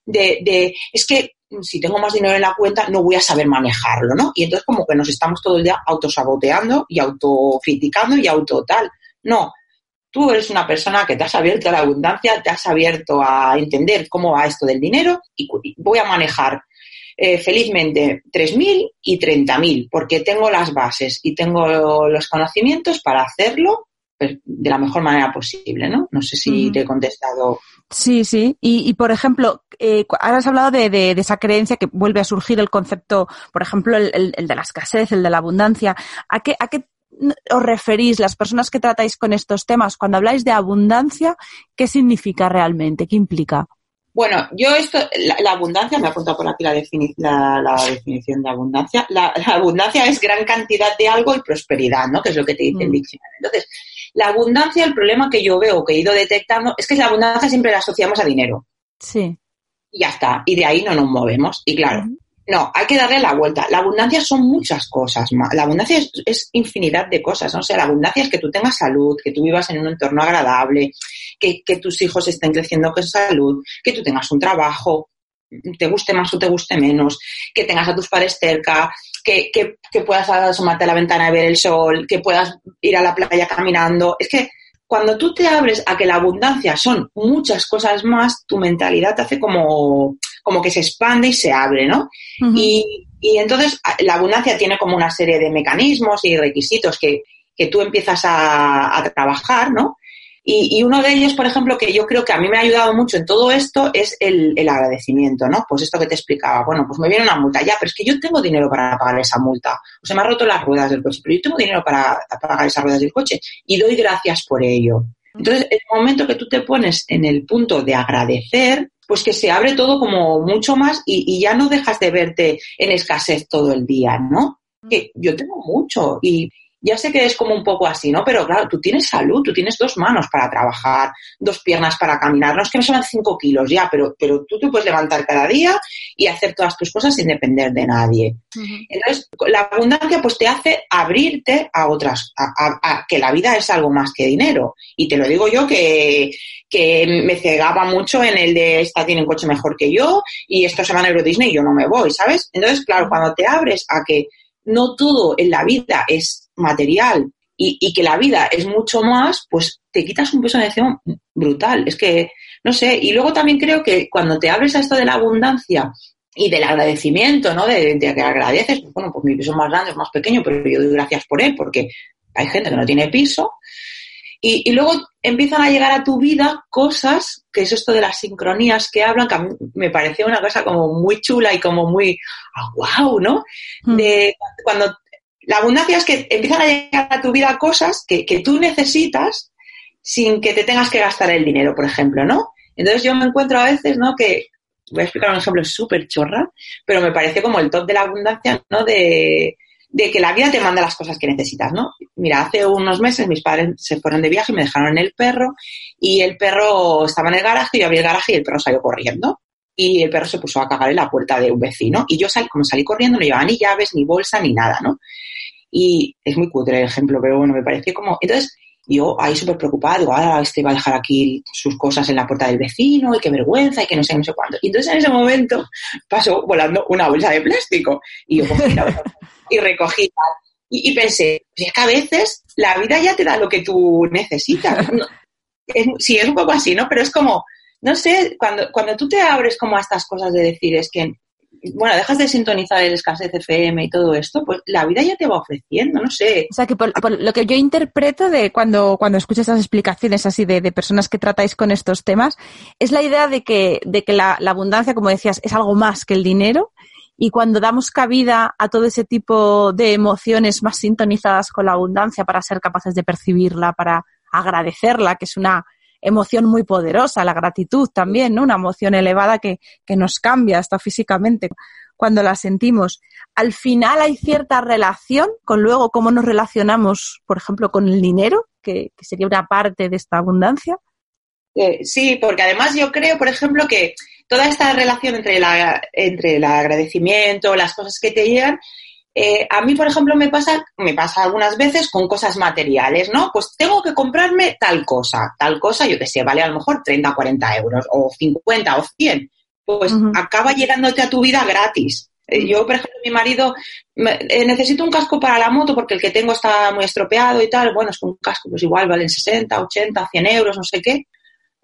de, de es que si tengo más dinero en la cuenta no voy a saber manejarlo, ¿no? Y entonces como que nos estamos todo el día autosaboteando y autocriticando y auto tal. No, tú eres una persona que te has abierto a la abundancia, te has abierto a entender cómo va esto del dinero y voy a manejar eh, felizmente 3.000 y 30.000 porque tengo las bases y tengo los conocimientos para hacerlo pues, de la mejor manera posible, ¿no? No sé si te he contestado. Sí, sí. Y, y por ejemplo, eh, ahora has hablado de, de- de esa creencia que vuelve a surgir el concepto, por ejemplo, el, el- el de la escasez, el de la abundancia. ¿A qué, ¿A qué os referís las personas que tratáis con estos temas? Cuando habláis de abundancia, ¿qué significa realmente? ¿Qué implica? Bueno, yo esto, la, la abundancia, me ha apuntado por aquí la, defini- la, la definición de abundancia. La, abundancia es gran cantidad de algo y prosperidad, ¿no? Que es lo que te dice el Mm. diccionario. Entonces, la abundancia, el problema que yo veo, que he ido detectando, es que la abundancia siempre la asociamos a dinero. Sí. Y ya está. Y de ahí no nos movemos. Y claro. No, hay que darle la vuelta. La abundancia son muchas cosas. La abundancia es, es infinidad de cosas. ¿no? O sea, la abundancia es que tú tengas salud, que tú vivas en un entorno agradable, que, que tus hijos estén creciendo con salud, que tú tengas un trabajo, te guste más o te guste menos, que tengas a tus padres cerca, que, que, que puedas asomarte a la ventana y ver el sol, que puedas ir a la playa caminando. Es que cuando tú te abres a que la abundancia son muchas cosas más, tu mentalidad te hace como, como que se expande y se abre, ¿no? Y, y entonces la abundancia tiene como una serie de mecanismos y requisitos que, que tú empiezas a, a trabajar, ¿no? Y, y uno de ellos, por ejemplo, que yo creo que a mí me ha ayudado mucho en todo esto es el, el agradecimiento, ¿no? Pues esto que te explicaba, bueno, pues me viene una multa, ya, pero es que yo tengo dinero para pagar esa multa. O se me han roto las ruedas del coche, pero yo tengo dinero para pagar esas ruedas del coche y doy gracias por ello. Entonces, el momento que tú te pones en el punto de agradecer, pues que se abre todo como mucho más y, ya no dejas de verte en escasez todo el día, ¿no? Que yo tengo mucho y ya sé que es como un poco así, ¿no? Pero claro, tú tienes salud, tú tienes dos manos para trabajar, dos piernas para caminar. No es que me suban cinco kilos ya, pero, pero tú te puedes levantar cada día y hacer todas tus cosas sin depender de nadie. Entonces, la abundancia pues te hace abrirte a otras, a, a- a que la vida es algo más que dinero. Y te lo digo yo que, que me cegaba mucho en el de esta tiene un coche mejor que yo y esto se va a Euro Disney y yo no me voy, ¿sabes? Entonces, claro, cuando te abres a que no todo en la vida es material y, que la vida es mucho más, pues te quitas un peso de encima brutal. Es que, no sé, y luego también creo que cuando te abres a esto de la abundancia y del agradecimiento, ¿no? De, que agradeces, pues, bueno, pues mi piso es más grande, es más pequeño, pero yo doy gracias por él, porque hay gente que no tiene piso. Y, luego empiezan a llegar a tu vida cosas, que es esto de las sincronías que hablan, que a mí me pareció una cosa como muy chula y como muy, wow, ¿no? Hmm. De cuando la abundancia es que empiezan a llegar a tu vida cosas que, que tú necesitas sin que te tengas que gastar el dinero, por ejemplo, ¿no? Entonces yo me encuentro a veces, ¿no? Que voy a explicar un ejemplo súper chorra, pero me parece como el top de la abundancia, ¿no? De, de que la vida te manda las cosas que necesitas, ¿no? Mira, hace unos meses mis padres se fueron de viaje y me dejaron el perro y el perro estaba en el garaje, yo abrí el garaje y el perro salió corriendo y el perro se puso a cagar en la puerta de un vecino y yo salí, como salí corriendo no llevaba ni llaves, ni bolsa, ni nada, ¿no? Y es muy cutre el ejemplo, pero bueno, me pareció como... Entonces, yo ahí súper preocupada, digo, ahora este va a dejar aquí sus cosas en la puerta del vecino y qué vergüenza y que no sé, no sé cuánto. Y entonces en ese momento pasó volando una bolsa de plástico y yo cogí la bolsa y recogí y, y, pensé, pues es que a veces la vida ya te da lo que tú necesitas. sí, es un poco así, ¿no? Pero es como, no sé, cuando, cuando tú te abres como a estas cosas de decir, es que bueno, dejas de sintonizar el escasez FM y todo esto, pues la vida ya te va ofreciendo, no sé. O sea, que por, lo que yo interpreto de cuando, cuando escucho estas explicaciones así de, de, personas que tratáis con estos temas, es la idea de que, de que la abundancia, como decías, es algo más que el dinero y cuando damos cabida a todo ese tipo de emociones más sintonizadas con la abundancia para ser capaces de percibirla, para agradecerla, que es una emoción muy poderosa, la gratitud también, ¿no? Una emoción elevada que, que nos cambia hasta físicamente cuando la sentimos. Al final hay cierta relación con luego cómo nos relacionamos, por ejemplo, con el dinero, que, sería una parte de esta abundancia. Eh, sí, porque además yo creo, por ejemplo, que toda esta relación entre, la, entre el agradecimiento, las cosas que te llegan, eh, a mí, por ejemplo, me pasa, me pasa algunas veces con cosas materiales, ¿no? Pues tengo que comprarme tal cosa, tal cosa, yo que sé, vale a lo mejor 30, 40 euros, o 50 o 100. Pues acaba llegándote a tu vida gratis. Eh, yo, por ejemplo, mi marido, eh, necesito un casco para la moto porque el que tengo está muy estropeado y tal. Bueno, es que un casco, pues igual valen 60, 80, 100 euros, no sé qué.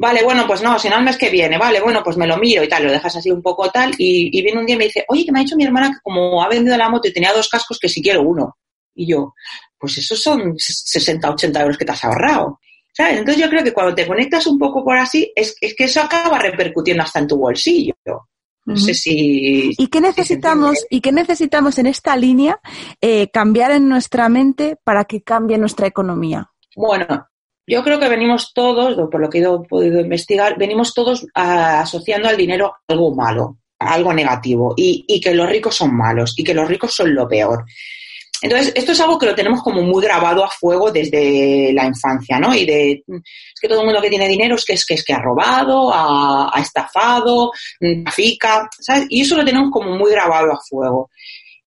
Vale, bueno, pues no, si no el mes que viene, vale, bueno, pues me lo miro y tal, lo dejas así un poco tal, y, viene un día y me dice, oye, que me ha dicho mi hermana que como ha vendido la moto y tenía dos cascos, que si quiero uno. Y yo, pues esos son 60, 80 euros que te has ahorrado. ¿Sabes? Entonces yo creo que cuando te conectas un poco por así, es, es que eso acaba repercutiendo hasta en tu bolsillo. No sé si. ¿Y qué necesitamos, ¿y qué necesitamos en esta línea eh, cambiar en nuestra mente para que cambie nuestra economía? Bueno, yo creo que venimos todos, por lo que he podido investigar, venimos todos asociando al dinero algo malo, algo negativo, y, que los ricos son malos, y que los ricos son lo peor. Entonces, esto es algo que lo tenemos como muy grabado a fuego desde la infancia, ¿no? Y de, es que todo el mundo que tiene dinero es que es que, es que ha robado, ha, ha estafado, trafica, ¿sabes? Y eso lo tenemos como muy grabado a fuego.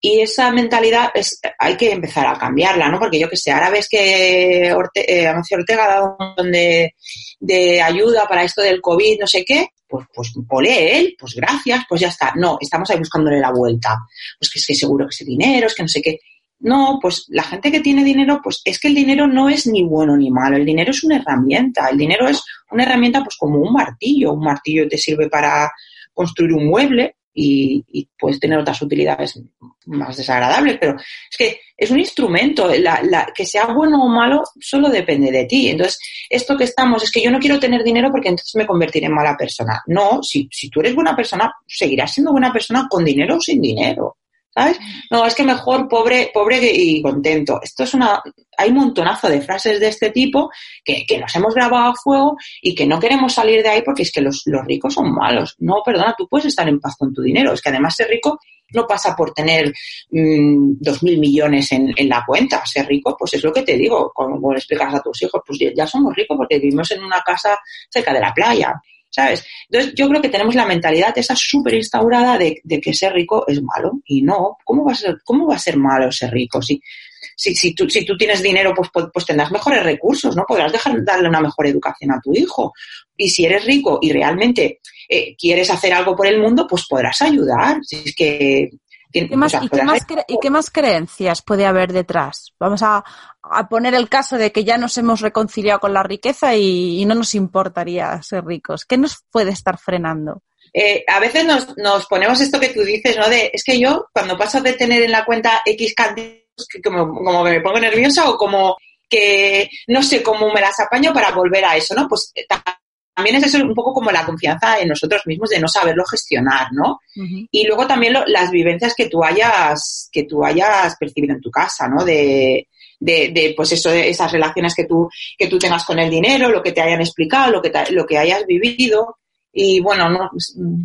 Y esa mentalidad es, hay que empezar a cambiarla, ¿no? Porque yo que sé, ahora ves que Orte, eh, Ortega ha dado un montón de, ayuda para esto del COVID, no sé qué, pues, pues ole él, pues gracias, pues ya está. No, estamos ahí buscándole la vuelta. Pues que es que seguro que ese dinero, es que no sé qué. No, pues la gente que tiene dinero, pues es que el dinero no es ni bueno ni malo, el dinero es una herramienta, el dinero es una herramienta pues como un martillo, un martillo te sirve para construir un mueble, y, puedes tener otras utilidades más desagradables, pero es que es un instrumento, la, que sea bueno o malo solo depende de ti. Entonces, esto que estamos es que yo no quiero tener dinero porque entonces me convertiré en mala persona. No, si, si tú eres buena persona, seguirás siendo buena persona con dinero o sin dinero. ¿Sabes? No, es que mejor pobre, pobre y contento. Esto es una, hay un montonazo de frases de este tipo que, que, nos hemos grabado a fuego y que no queremos salir de ahí porque es que los, los ricos son malos. No, perdona, tú puedes estar en paz con tu dinero. Es que además ser rico no pasa por tener mm, dos mil millones en, en, la cuenta. Ser rico, pues es lo que te digo, como le explicas a tus hijos, pues ya somos ricos porque vivimos en una casa cerca de la playa. ¿Sabes? Entonces, yo creo que tenemos la mentalidad esa súper instaurada de, que ser rico es malo. Y no, ¿cómo va a ser, cómo va a ser malo ser rico? Si, si, si, tú, si tú tienes dinero, pues, pues, pues tendrás mejores recursos, ¿no? Podrás dejar, darle una mejor educación a tu hijo. Y si eres rico y realmente eh, quieres hacer algo por el mundo, pues podrás ayudar. Si es que ¿Qué más, ¿y, qué más ¿Y qué más creencias puede haber detrás? Vamos a, a, poner el caso de que ya nos hemos reconciliado con la riqueza y, y no nos importaría ser ricos. ¿Qué nos puede estar frenando? Eh, a veces nos, nos, ponemos esto que tú dices, ¿no? De, es que yo, cuando paso de tener en la cuenta X cantidad, como, como me pongo nerviosa o como que no sé cómo me las apaño para volver a eso, ¿no? Pues eh, también es eso un poco como la confianza en nosotros mismos de no saberlo gestionar, ¿no? Y luego también lo, las vivencias que tú hayas, que tú hayas percibido en tu casa, ¿no? De, de, de, pues eso, de esas relaciones que tú, que tú tengas con el dinero, lo que te hayan explicado, lo que, te, lo que hayas vivido. Y bueno, no,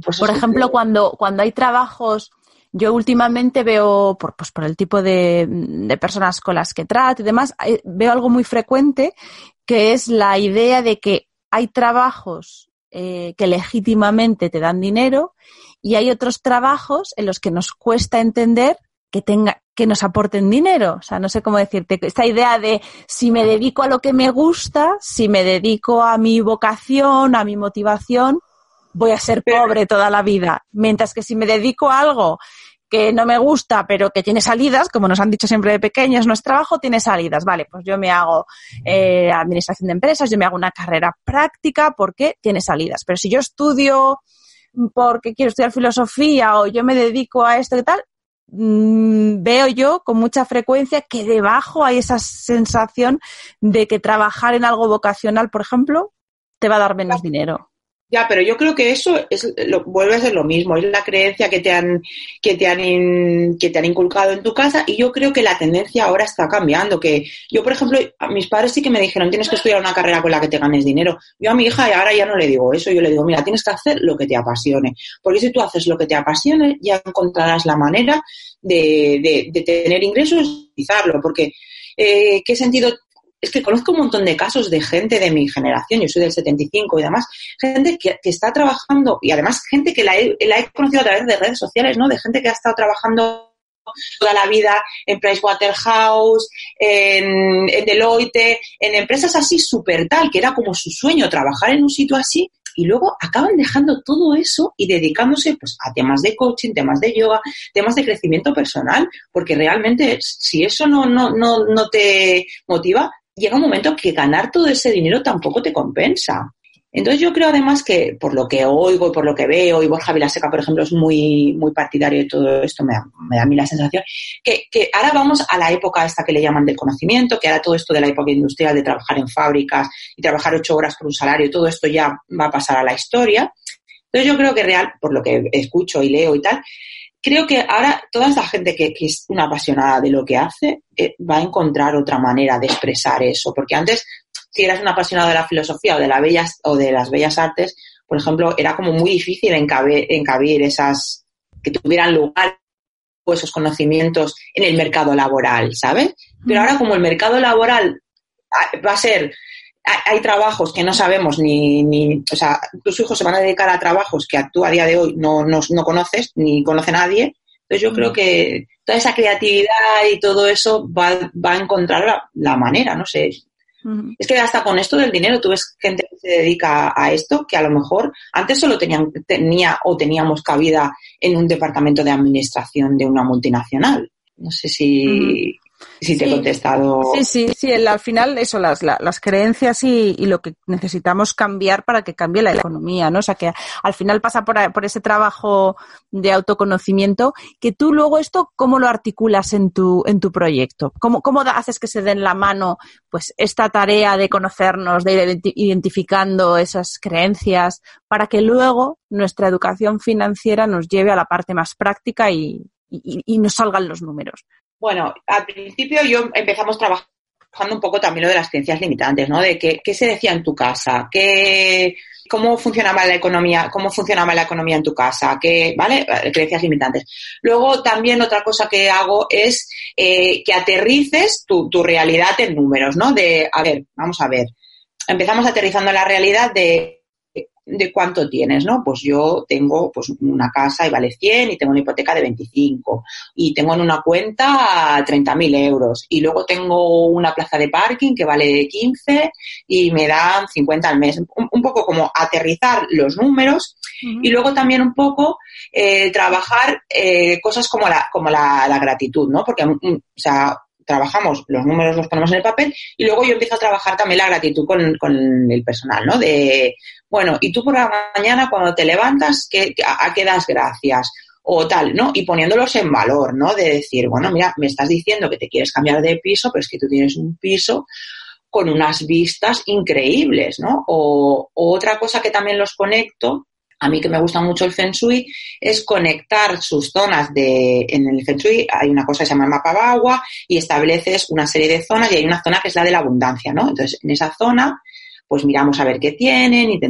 pues Por ejemplo, que... cuando, cuando hay trabajos yo últimamente veo, por, pues por el tipo de, de, personas con las que trato y demás, eh, veo algo muy frecuente que es la idea de que hay trabajos eh, que legítimamente te dan dinero y hay otros trabajos en los que nos cuesta entender que tenga que nos aporten dinero. O sea, no sé cómo decirte. Esta idea de si me dedico a lo que me gusta, si me dedico a mi vocación, a mi motivación, voy a ser pobre toda la vida. Mientras que si me dedico a algo que no me gusta, pero que tiene salidas, como nos han dicho siempre de pequeños, nuestro trabajo tiene salidas. Vale, pues yo me hago eh, administración de empresas, yo me hago una carrera práctica porque tiene salidas. Pero si yo estudio porque quiero estudiar filosofía o yo me dedico a esto y tal, mmm, veo yo con mucha frecuencia que debajo hay esa sensación de que trabajar en algo vocacional, por ejemplo, te va a dar menos dinero. Ya, pero yo creo que eso es, lo, vuelve a ser lo mismo, es la creencia que te han que te han que te han inculcado en tu casa y yo creo que la tendencia ahora está cambiando, que yo por ejemplo, a mis padres sí que me dijeron, tienes que estudiar una carrera con la que te ganes dinero. Yo a mi hija ahora ya no le digo eso, yo le digo, mira, tienes que hacer lo que te apasione, porque si tú haces lo que te apasione, ya encontrarás la manera de, de, de tener ingresos y utilizarlo, porque eh, ¿qué sentido es que conozco un montón de casos de gente de mi generación, yo soy del 75 y demás, gente que, está trabajando, y además gente que la he, la he, conocido a través de redes sociales, ¿no? De gente que ha estado trabajando toda la vida en Pricewaterhouse, en, en Deloitte, en empresas así súper tal, que era como su sueño trabajar en un sitio así, y luego acaban dejando todo eso y dedicándose pues, a temas de coaching, temas de yoga, temas de crecimiento personal, porque realmente si eso no, no, no, no te motiva, llega un momento que ganar todo ese dinero tampoco te compensa. Entonces yo creo además que por lo que oigo y por lo que veo, y Borja Vilaseca, por ejemplo, es muy, muy partidario de todo esto, me da, me da a mí la sensación, que, que, ahora vamos a la época esta que le llaman del conocimiento, que ahora todo esto de la época industrial, de trabajar en fábricas y trabajar ocho horas por un salario, todo esto ya va a pasar a la historia. Entonces yo creo que real, por lo que escucho y leo y tal, creo que ahora toda esta gente que, que, es una apasionada de lo que hace eh, va a encontrar otra manera de expresar eso, porque antes si eras un apasionado de la filosofía o de, la bellas, o de las bellas artes, por ejemplo, era como muy difícil encabir, encabir esas, que tuvieran lugar esos conocimientos en el mercado laboral, ¿sabes? Pero ahora como el mercado laboral ah, va a ser hay trabajos que no sabemos ni, ni, o sea, tus hijos se van a dedicar a trabajos que tú a día de hoy no, no, no conoces ni conoce nadie. Entonces yo creo que toda esa creatividad y todo eso va, va a encontrar la, la manera, no sé. Es que hasta con esto del dinero, tú ves gente que se dedica a esto que a lo mejor antes solo tenían, tenía o teníamos cabida en un departamento de administración de una multinacional. No sé si, si te sí. he contestado. Sí, sí, sí, el, al final eso, las, las, las creencias y, y, lo que necesitamos cambiar para que cambie la economía, ¿no? O sea, que al final pasa por, por ese trabajo de autoconocimiento, que tú luego esto, ¿cómo lo articulas en tu, en tu proyecto? ¿Cómo, cómo haces que se den la mano, pues, esta tarea de conocernos, de ir identificando esas creencias, para que luego nuestra educación financiera nos lleve a la parte más práctica y, y, y nos salgan los números? Bueno, al principio yo empezamos trabajando un poco también lo de las creencias limitantes, ¿no? De qué, qué se decía en tu casa, qué, cómo funcionaba la economía, cómo funcionaba la economía en tu casa, qué, ¿vale? Creencias limitantes. Luego también otra cosa que hago es eh, que aterrices tu, tu realidad en números, ¿no? De, a ver, vamos a ver. Empezamos aterrizando la realidad de de cuánto tienes, ¿no? Pues yo tengo pues una casa y vale 100 y tengo una hipoteca de 25 y tengo en una cuenta 30.000 euros y luego tengo una plaza de parking que vale 15 y me dan 50 al mes. Un, poco como aterrizar los números y luego también un poco eh, trabajar eh, cosas como la, como la, la gratitud, ¿no? Porque, mm, o sea, trabajamos, los números los ponemos en el papel y luego yo empiezo a trabajar también la gratitud con, con el personal, ¿no? De, bueno, y tú por la mañana cuando te levantas, ¿qué, ¿a qué das gracias? o tal, ¿no? Y poniéndolos en valor, ¿no? De decir, bueno, mira, me estás diciendo que te quieres cambiar de piso, pero es que tú tienes un piso con unas vistas increíbles, ¿no? O, otra cosa que también los conecto a mí que me gusta mucho el Feng Shui, es conectar sus zonas de, en el Feng Shui hay una cosa que se llama el mapa agua y estableces una serie de zonas y hay una zona que es la de la abundancia, ¿no? Entonces, en esa zona, pues miramos a ver qué tienen,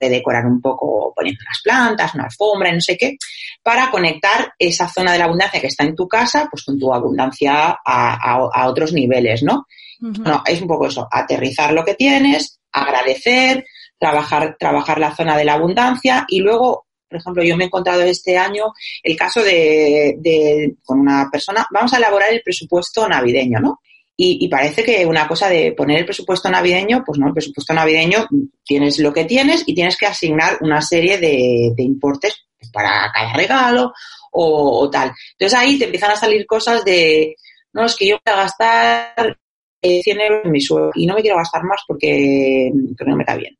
de decorar un poco poniendo unas plantas, una alfombra, no sé qué, para conectar esa zona de la abundancia que está en tu casa, pues con tu abundancia a, otros niveles, ¿no? No, es un poco eso, aterrizar lo que tienes, agradecer, trabajar, trabajar la zona de la abundancia y luego, por ejemplo, yo me he encontrado este año el caso de, de con una persona, vamos a elaborar el presupuesto navideño, ¿no? Y, parece que una cosa de poner el presupuesto navideño, pues no, el presupuesto navideño tienes lo que tienes y tienes que asignar una serie de, de importes para cada regalo o, tal. Entonces ahí te empiezan a salir cosas de, no, es que yo voy a gastar 100 euros en mi suelo y no me quiero gastar más porque, porque no me cae bien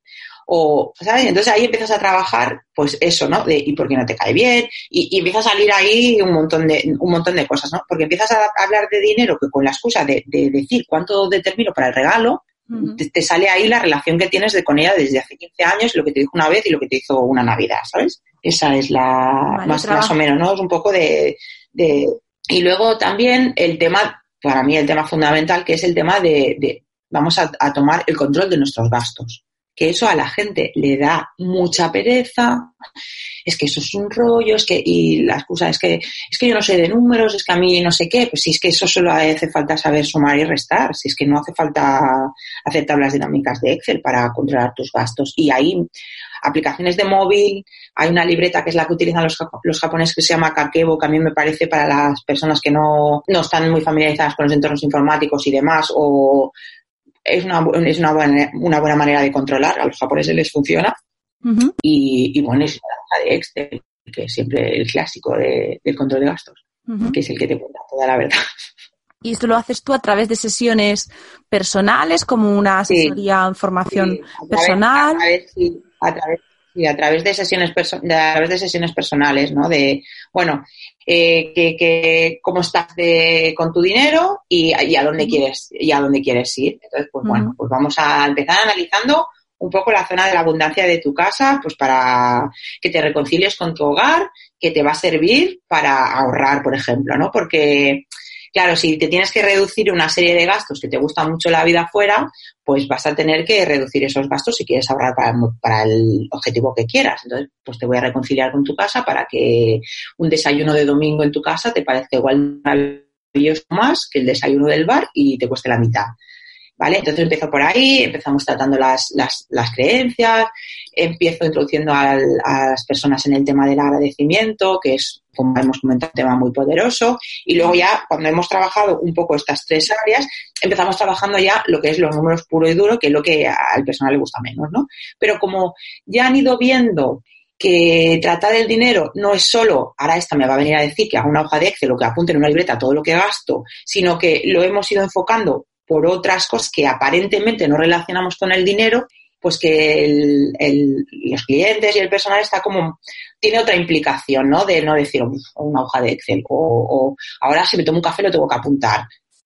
o, ¿sabes? Entonces ahí empiezas a trabajar, pues eso, ¿no? De, y por qué no te cae bien, y, empieza a salir ahí un montón de, un montón de cosas, ¿no? Porque empiezas a hablar de dinero que con la excusa de, decir cuánto determino para el regalo, te, sale ahí la relación que tienes de con ella desde hace 15 años, lo que te dijo una vez y lo que te hizo una Navidad, ¿sabes? Esa es la, más, más o menos, ¿no? Es un poco de, de, y luego también el tema, para mí el tema fundamental, que es el tema de, de vamos a, a tomar el control de nuestros gastos que eso a la gente le da mucha pereza, es que eso es un rollo, es que, y la excusa es que, es que yo no sé de números, es que a mí no sé qué, pues si es que eso solo hace falta saber sumar y restar, si es que no hace falta hacer tablas dinámicas de Excel para controlar tus gastos. Y hay aplicaciones de móvil, hay una libreta que es la que utilizan los, los japoneses que se llama Kakebo, que a mí me parece para las personas que no, no están muy familiarizadas con los entornos informáticos y demás, o es una, es una, buena, una buena manera de controlar, a los japoneses les funciona. y, y, bueno, es la de Excel, que es siempre el clásico de, del control de gastos, que es el que te cuenta toda la verdad. ¿Y esto lo haces tú a través de sesiones personales, como una asesoría en formación personal? A través, sí, a través y a través de sesiones de, a través de sesiones personales, ¿no? De bueno, eh, que, que, cómo estás de, con tu dinero y, a dónde quieres y a dónde quieres ir. Entonces, pues bueno, pues vamos a empezar analizando un poco la zona de la abundancia de tu casa, pues para que te reconcilies con tu hogar, que te va a servir para ahorrar, por ejemplo, ¿no? Porque Claro, si te tienes que reducir una serie de gastos que te gusta mucho la vida fuera, pues vas a tener que reducir esos gastos si quieres ahorrar para, el objetivo que quieras. Entonces, pues te voy a reconciliar con tu casa para que un desayuno de domingo en tu casa te parezca igual maravilloso más que el desayuno del bar y te cueste la mitad. ¿Vale? Entonces empiezo por ahí, empezamos tratando las, creencias, empiezo introduciendo a las personas en el tema del agradecimiento, que es, como hemos comentado, un tema muy poderoso, y luego ya, cuando hemos trabajado un poco estas tres áreas, empezamos trabajando ya lo que es los números puro y duro, que es lo que al personal le gusta menos, ¿no? Pero como ya han ido viendo que tratar el dinero no es solo, ahora esta me va a venir a decir que haga una hoja de Excel o que apunte en una libreta todo lo que gasto, sino que lo hemos ido enfocando por otras cosas que aparentemente no relacionamos con el dinero, pues que el, los clientes y el personal está como, tiene otra implicación, ¿no? De no decir una hoja de Excel o, ahora si me tomo un café lo tengo que apuntar.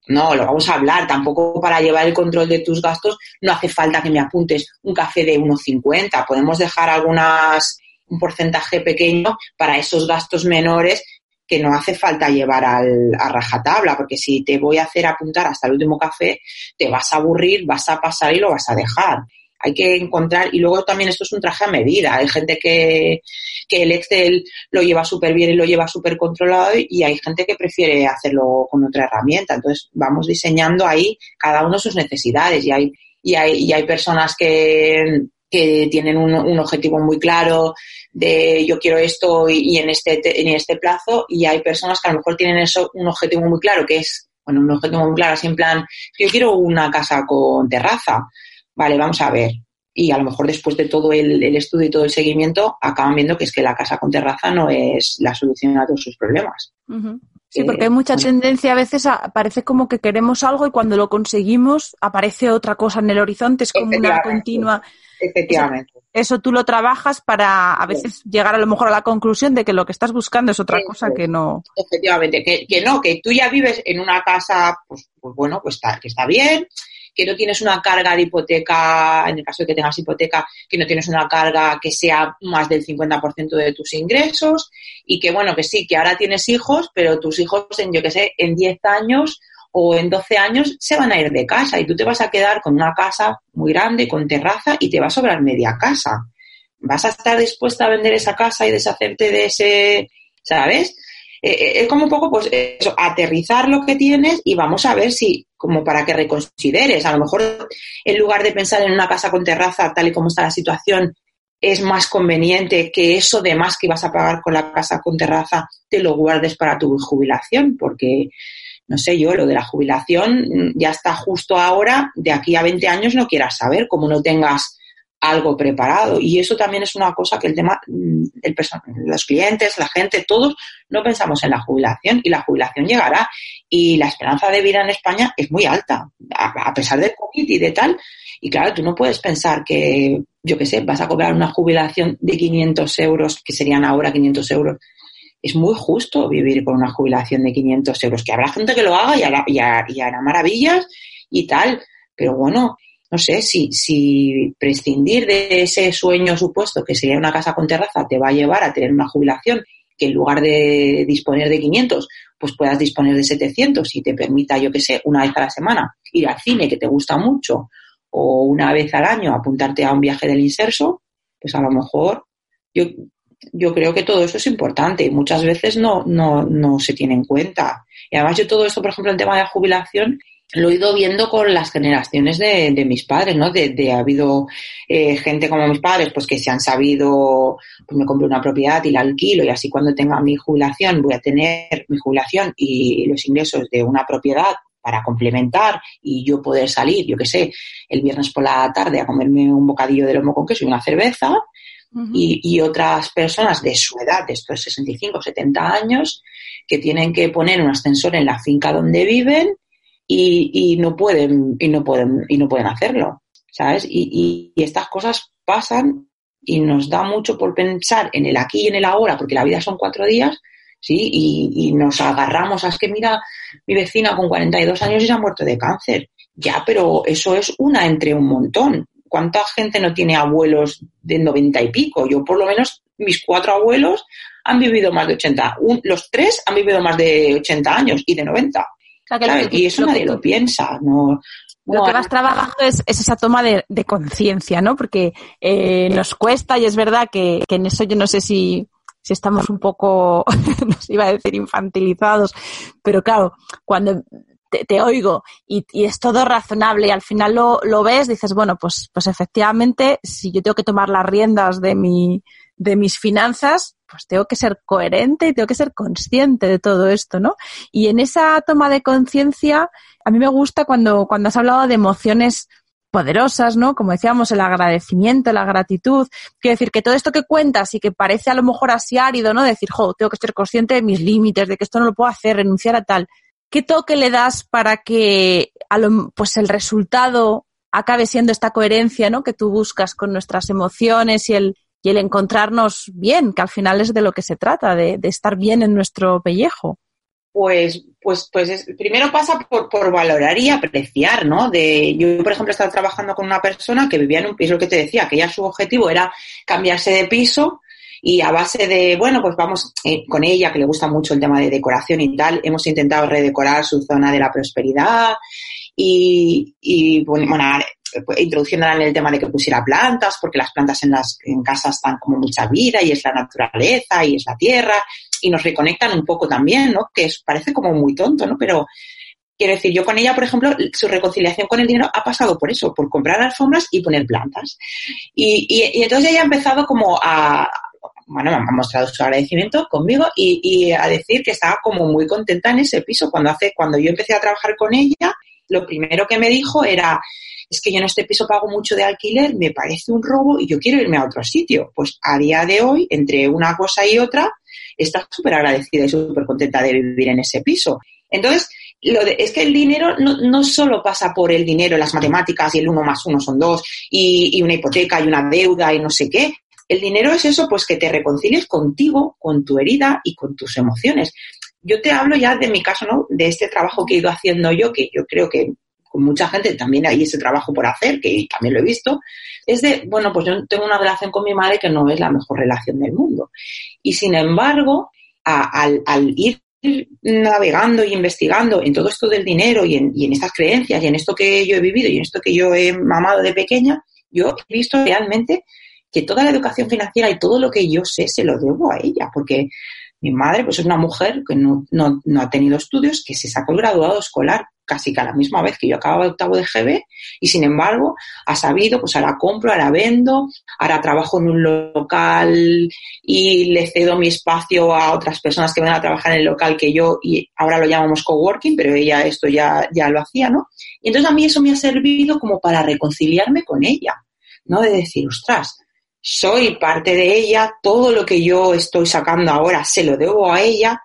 No, lo vamos a hablar. Tampoco para llevar el control de tus gastos no hace falta que me apuntes un café de 1,50. Podemos dejar algunas, un porcentaje pequeño para esos gastos menores que no hace falta llevar al, a rajatabla, porque si te voy a hacer apuntar hasta el último café, te vas a aburrir, vas a pasar y lo vas a dejar. Hay que encontrar, y luego también esto es un traje a medida. Hay gente que, que el Excel lo lleva súper bien y lo lleva súper controlado y hay gente que prefiere hacerlo con otra herramienta. Entonces vamos diseñando ahí cada uno sus necesidades y hay, y hay, y hay personas que que tienen un, un objetivo muy claro de yo quiero esto y, y en este en este plazo y hay personas que a lo mejor tienen eso un objetivo muy claro que es bueno un objetivo muy claro así en plan yo quiero una casa con terraza vale vamos a ver y a lo mejor después de todo el, el, estudio y todo el seguimiento acaban viendo que es que la casa con terraza no es la solución a todos sus problemas. Uh -huh. Sí, porque hay mucha tendencia a veces, a, parece como que queremos algo y cuando lo conseguimos aparece otra cosa en el horizonte, es como una continua. Efectivamente. Eso, eso, tú lo trabajas para a veces sí. llegar a lo mejor a la conclusión de que lo que estás buscando es otra cosa que no. Efectivamente, que, que, no, que tú ya vives en una casa, pues, pues bueno, pues está, que está bien, que no tienes una carga de hipoteca, en el caso de que tengas hipoteca, que no tienes una carga que sea más del 50% de tus ingresos y que, bueno, que sí, que ahora tienes hijos, pero tus hijos, en, yo qué sé, en 10 años o en 12 años se van a ir de casa y tú te vas a quedar con una casa muy grande, con terraza y te va a sobrar media casa. ¿Vas a estar dispuesta a vender esa casa y deshacerte de ese, ¿sabes? Eh, es como un poco, pues, eso, aterrizar lo que tienes y vamos a ver si, como para que reconsideres, a lo mejor en lugar de pensar en una casa con terraza, tal y como está la situación, es más conveniente que eso de más que ibas a pagar con la casa con terraza te lo guardes para tu jubilación, porque, no sé yo, lo de la jubilación ya está justo ahora, de aquí a 20 años no quieras saber, como no tengas algo preparado. Y eso también es una cosa que el tema, el los clientes, la gente, todos no pensamos en la jubilación y la jubilación llegará. Y la esperanza de vida en España es muy alta, a, a pesar del COVID y de tal. Y claro, tú no puedes pensar que, yo qué sé, vas a cobrar una jubilación de 500 euros, que serían ahora 500 euros. Es muy justo vivir con una jubilación de 500 euros, que habrá gente que lo haga y hará, maravillas y tal. Pero bueno, no sé, si, si prescindir de ese sueño supuesto que sería una casa con terraza te va a llevar a tener una jubilación que en lugar de disponer de 500, pues puedas disponer de 700 y te permita, yo qué sé, una vez a la semana ir al cine que te gusta mucho o una vez al año apuntarte a un viaje del inserso, pues a lo mejor yo, yo creo que todo eso es importante y muchas veces no, no, no se tiene en cuenta. Y además yo todo esto, por ejemplo, en tema de jubilación, lo he ido viendo con las generaciones de, de mis padres, ¿no? De, de ha habido eh, gente como mis padres, pues que se han sabido, pues me compré una propiedad y la alquilo y así cuando tenga mi jubilación voy a tener mi jubilación y los ingresos de una propiedad para complementar y yo poder salir, yo qué sé, el viernes por la tarde a comerme un bocadillo de lomo con queso y una cerveza y, y, otras personas de su edad, de estos 65, 70 años, que tienen que poner un ascensor en la finca donde viven y, y, no pueden y no pueden y no pueden hacerlo sabes y, y, estas cosas pasan y nos da mucho por pensar en el aquí y en el ahora porque la vida son cuatro días sí y, nos agarramos a es que mira mi vecina con 42 años y se ha muerto de cáncer ya pero eso es una entre un montón cuánta gente no tiene abuelos de 90 y pico yo por lo menos mis cuatro abuelos han vivido más de 80 Un, los tres han vivido más de 80 años y de 90 o sea, que claro, que, y eso nadie lo piensa, no, lo que vas trabajando es, es, esa toma de, de conciencia, ¿no? Porque eh, nos cuesta y es verdad que, que, en eso yo no sé si, si estamos un poco, nos iba a decir infantilizados, pero claro, cuando te, oigo y, y, es todo razonable y al final lo, lo ves, dices, bueno, pues, pues efectivamente, si yo tengo que tomar las riendas de mi, de mis finanzas, pues tengo que ser coherente y tengo que ser consciente de todo esto, ¿no? Y en esa toma de conciencia, a mí me gusta cuando, cuando has hablado de emociones poderosas, ¿no? Como decíamos, el agradecimiento, la gratitud. Quiero decir que todo esto que cuentas y que parece a lo mejor así árido, ¿no? Decir, jo, tengo que ser consciente de mis límites, de que esto no lo puedo hacer, renunciar a tal. ¿Qué toque le das para que lo, pues el resultado acabe siendo esta coherencia, ¿no? Que tú buscas con nuestras emociones y el, y el encontrarnos bien, que al final es de lo que se trata, de, de estar bien en nuestro pellejo. Pues, pues, pues es, primero pasa por, por, valorar y apreciar, ¿no? De, yo, por ejemplo, estaba trabajando con una persona que vivía en un piso, que te decía, que ya su objetivo era cambiarse de piso y a base de, bueno, pues vamos eh, con ella, que le gusta mucho el tema de decoración y tal, hemos intentado redecorar su zona de la prosperidad y, y bueno, pues, introduciéndola en el tema de que pusiera plantas, porque las plantas en las en casa están como mucha vida y es la naturaleza y es la tierra y nos reconectan un poco también, ¿no? Que es, parece como muy tonto, ¿no? Pero, Quiero decir, yo con ella, por ejemplo, su reconciliación con el dinero ha pasado por eso, por comprar alfombras y poner plantas. Y, y, y entonces ella ha empezado como a, bueno, me ha mostrado su agradecimiento conmigo y, a decir que estaba como muy contenta en ese piso. Cuando hace, cuando yo empecé a trabajar con ella, lo primero que me dijo era, es que yo en este piso pago mucho de alquiler, me parece un robo y yo quiero irme a otro sitio. Pues a día de hoy, entre una cosa y otra, está súper agradecida y súper contenta de vivir en ese piso. Entonces, lo de, es que el dinero no, no, solo pasa por el dinero, las matemáticas y el uno más uno son dos y, y, una hipoteca y una deuda y no sé qué. El dinero es eso, pues que te reconcilies contigo, con tu herida y con tus emociones. Yo te hablo ya de mi caso, ¿no? De este trabajo que he ido haciendo yo, que yo creo que con mucha gente también hay ese trabajo por hacer, que también lo he visto, es de, bueno, pues yo tengo una relación con mi madre que no es la mejor relación del mundo. Y sin embargo, al ir navegando y investigando en todo esto del dinero y en, y en, estas creencias y en esto que yo he vivido y en esto que yo he mamado de pequeña, yo he visto realmente que toda la educación financiera y todo lo que yo sé se lo debo a ella, porque mi madre pues es una mujer que no, no, no ha tenido estudios, que se sacó el graduado escolar casi que a la misma vez que yo acababa de octavo de GB y sin embargo ha sabido, pues ahora compro, ahora vendo, ahora trabajo en un local y le cedo mi espacio a otras personas que van a trabajar en el local que yo y ahora lo llamamos coworking, pero ella esto ya, ya lo hacía, ¿no? Y entonces a mí eso me ha servido como para reconciliarme con ella, ¿no? De decir, ostras, soy parte de ella, todo lo que yo estoy sacando ahora se lo debo a ella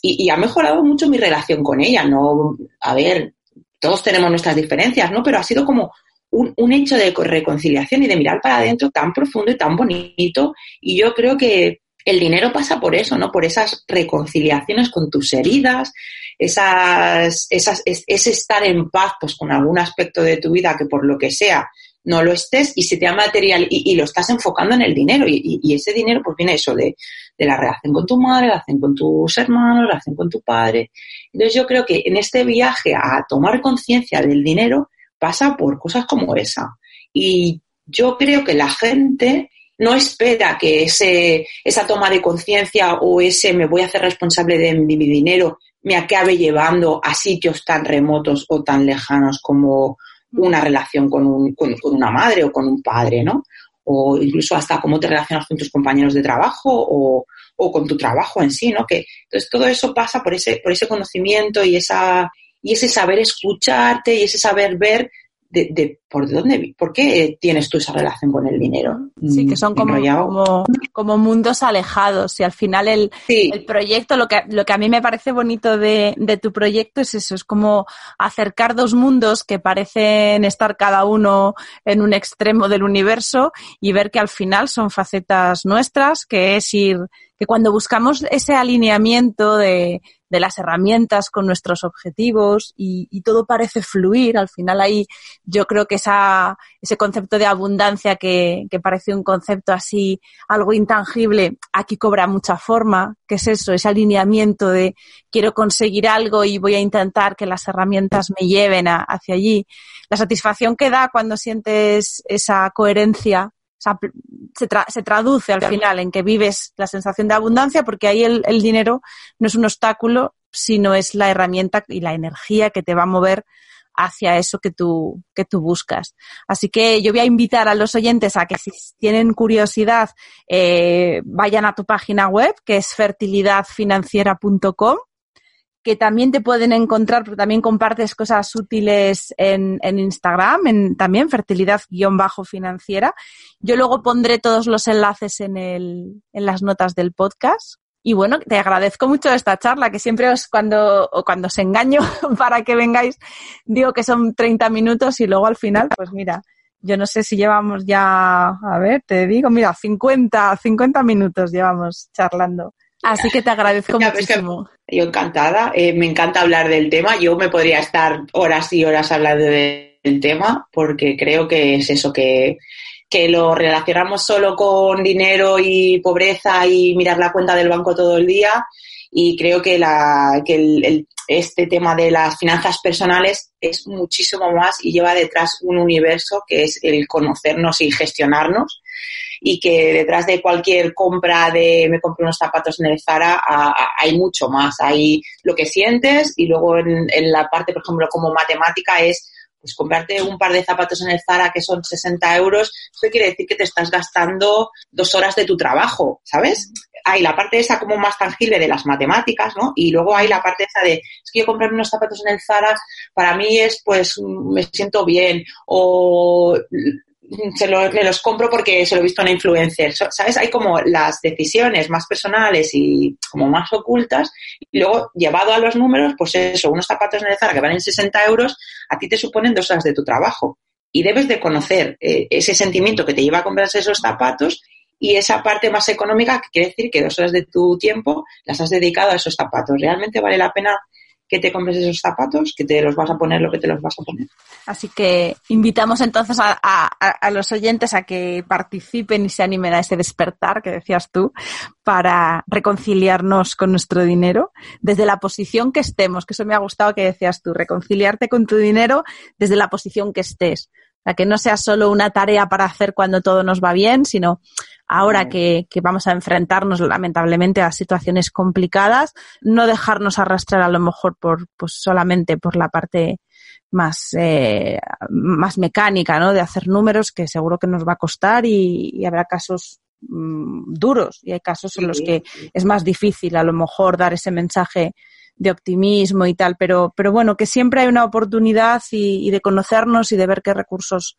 y, ha mejorado mucho mi relación con ella. No, a ver, todos tenemos nuestras diferencias, ¿no? Pero ha sido como un, un hecho de reconciliación y de mirar para adentro tan profundo y tan bonito. Y yo creo que el dinero pasa por eso, ¿no? Por esas reconciliaciones con tus heridas, esas, esas, es, estar en paz pues, con algún aspecto de tu vida que por lo que sea no lo estés y se te da material y, lo estás enfocando en el dinero y, y, ese dinero pues viene eso de, de, la relación con tu madre, la relación con tus hermanos, la relación con tu padre. Entonces yo creo que en este viaje a tomar conciencia del dinero pasa por cosas como esa. Y yo creo que la gente no espera que ese, esa toma de conciencia o ese me voy a hacer responsable de mi dinero me acabe llevando a sitios tan remotos o tan lejanos como, una relación con, un, con, con, una madre o con un padre, ¿no? O incluso hasta cómo te relacionas con tus compañeros de trabajo o, o con tu trabajo en sí, ¿no? Que, entonces todo eso pasa por ese, por ese conocimiento y, esa, y ese saber escucharte y ese saber ver de, de, por dónde, por qué tienes tú esa relación con el dinero. Sí, que son como, como, como, mundos alejados y al final el, sí. el, proyecto, lo que, lo que a mí me parece bonito de, de, tu proyecto es eso, es como acercar dos mundos que parecen estar cada uno en un extremo del universo y ver que al final son facetas nuestras, que es ir, que cuando buscamos ese alineamiento de, de las herramientas con nuestros objetivos y, todo parece fluir. Al final ahí yo creo que esa, ese concepto de abundancia que, que, parece un concepto así, algo intangible, aquí cobra mucha forma. ¿Qué es eso? Ese alineamiento de quiero conseguir algo y voy a intentar que las herramientas me lleven hacia allí. La satisfacción que da cuando sientes esa coherencia se, tra se, traduce al final en que vives la sensación de abundancia porque ahí el, el, dinero no es un obstáculo, sino es la herramienta y la energía que te va a mover hacia eso que tú, que tú buscas. Así que yo voy a invitar a los oyentes a que si tienen curiosidad eh, vayan a tu página web que es fertilidadfinanciera.com que también te pueden encontrar, porque también compartes cosas útiles en, en Instagram, en también fertilidad-financiera. Yo luego pondré todos los enlaces en, el, en las notas del podcast. Y bueno, te agradezco mucho esta charla, que siempre os cuando, o cuando os engaño para que vengáis, digo que son 30 minutos y luego al final, pues mira, yo no sé si llevamos ya, a ver, te digo, mira, 50, 50 minutos llevamos charlando. Así que te agradezco ya, muchísimo. Es que yo encantada, eh, me encanta hablar del tema. Yo me podría estar horas y horas hablando de, del tema porque creo que es eso que, que lo relacionamos solo con dinero y pobreza y mirar la cuenta del banco todo el día y creo que, la, que el, el, este tema de las finanzas personales es muchísimo más y lleva detrás un universo que es el conocernos y gestionarnos y que detrás de cualquier compra de me compro unos zapatos en el Zara hay mucho más. Hay lo que sientes y luego en, en la parte, por ejemplo, como matemática es pues comprarte un par de zapatos en el Zara que son 60 euros, eso quiere decir que te estás gastando dos horas de tu trabajo, ¿sabes? Hay la parte esa como más tangible de las matemáticas, ¿no? Y luego hay la parte esa de, es que yo comprarme unos zapatos en el Zara, para mí es, pues, me siento bien, o se me los compro porque se lo he visto en una influencer. ¿Sabes? Hay como las decisiones más personales y como más ocultas. Y luego, llevado a los números, pues eso, unos zapatos en el Zara que valen 60 euros, a ti te suponen dos horas de tu trabajo. Y debes de conocer eh, ese sentimiento que te lleva a comprarse esos zapatos y esa parte más económica, que quiere decir que dos horas de tu tiempo las has dedicado a esos zapatos. ¿Realmente vale la pena que te compres esos zapatos, que te los vas a poner lo que te los vas a poner. Así que invitamos entonces a, los oyentes a que participen y se animen a ese despertar que decías tú para reconciliarnos con nuestro dinero desde la posición que estemos, que eso me ha gustado que decías tú, reconciliarte con tu dinero desde la posición que estés. O que no sea solo una tarea para hacer cuando todo nos va bien, sino ahora que, vamos a enfrentarnos lamentablemente a situaciones complicadas, no dejarnos arrastrar a lo mejor por, pues solamente por la parte más, eh, más mecánica, ¿no? De hacer números que seguro que nos va a costar y, habrá casos mm, duros y hay casos en los que es más difícil a lo mejor dar ese mensaje de optimismo y tal, pero, pero bueno, que siempre hay una oportunidad y, de conocernos y de ver qué recursos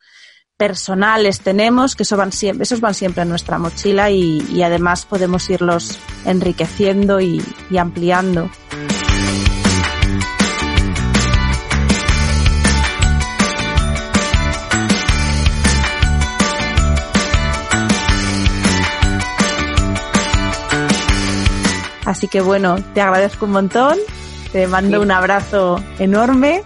personales tenemos, que eso van siempre, esos van siempre en nuestra mochila y, además podemos irlos enriqueciendo y ampliando. Así que bueno, te agradezco un montón, te mando un abrazo enorme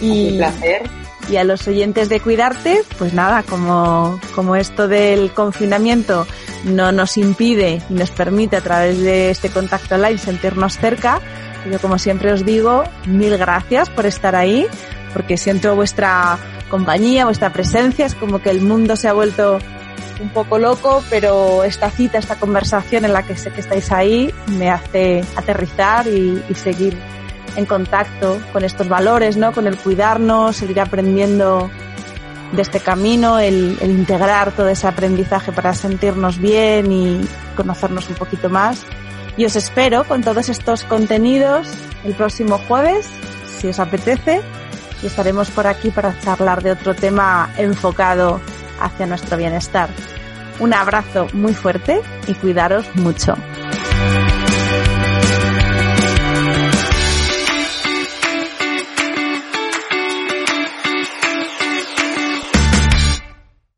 y, un placer. Y a los oyentes de Cuidarte, pues nada, como, como esto del confinamiento no nos impide y nos permite a través de este contacto online sentirnos cerca, yo como siempre os digo, mil gracias por estar ahí, porque siento vuestra compañía, vuestra presencia, es como que el mundo se ha vuelto un poco loco, pero esta cita, esta conversación en la que sé que estáis ahí, me hace aterrizar y, seguir en contacto con estos valores, ¿no? Con el cuidarnos, seguir aprendiendo de este camino, el, el, integrar todo ese aprendizaje para sentirnos bien y conocernos un poquito más. Y os espero con todos estos contenidos el próximo jueves, si os apetece, y estaremos por aquí para charlar de otro tema enfocado hacia nuestro bienestar. Un abrazo muy fuerte y cuidaros mucho.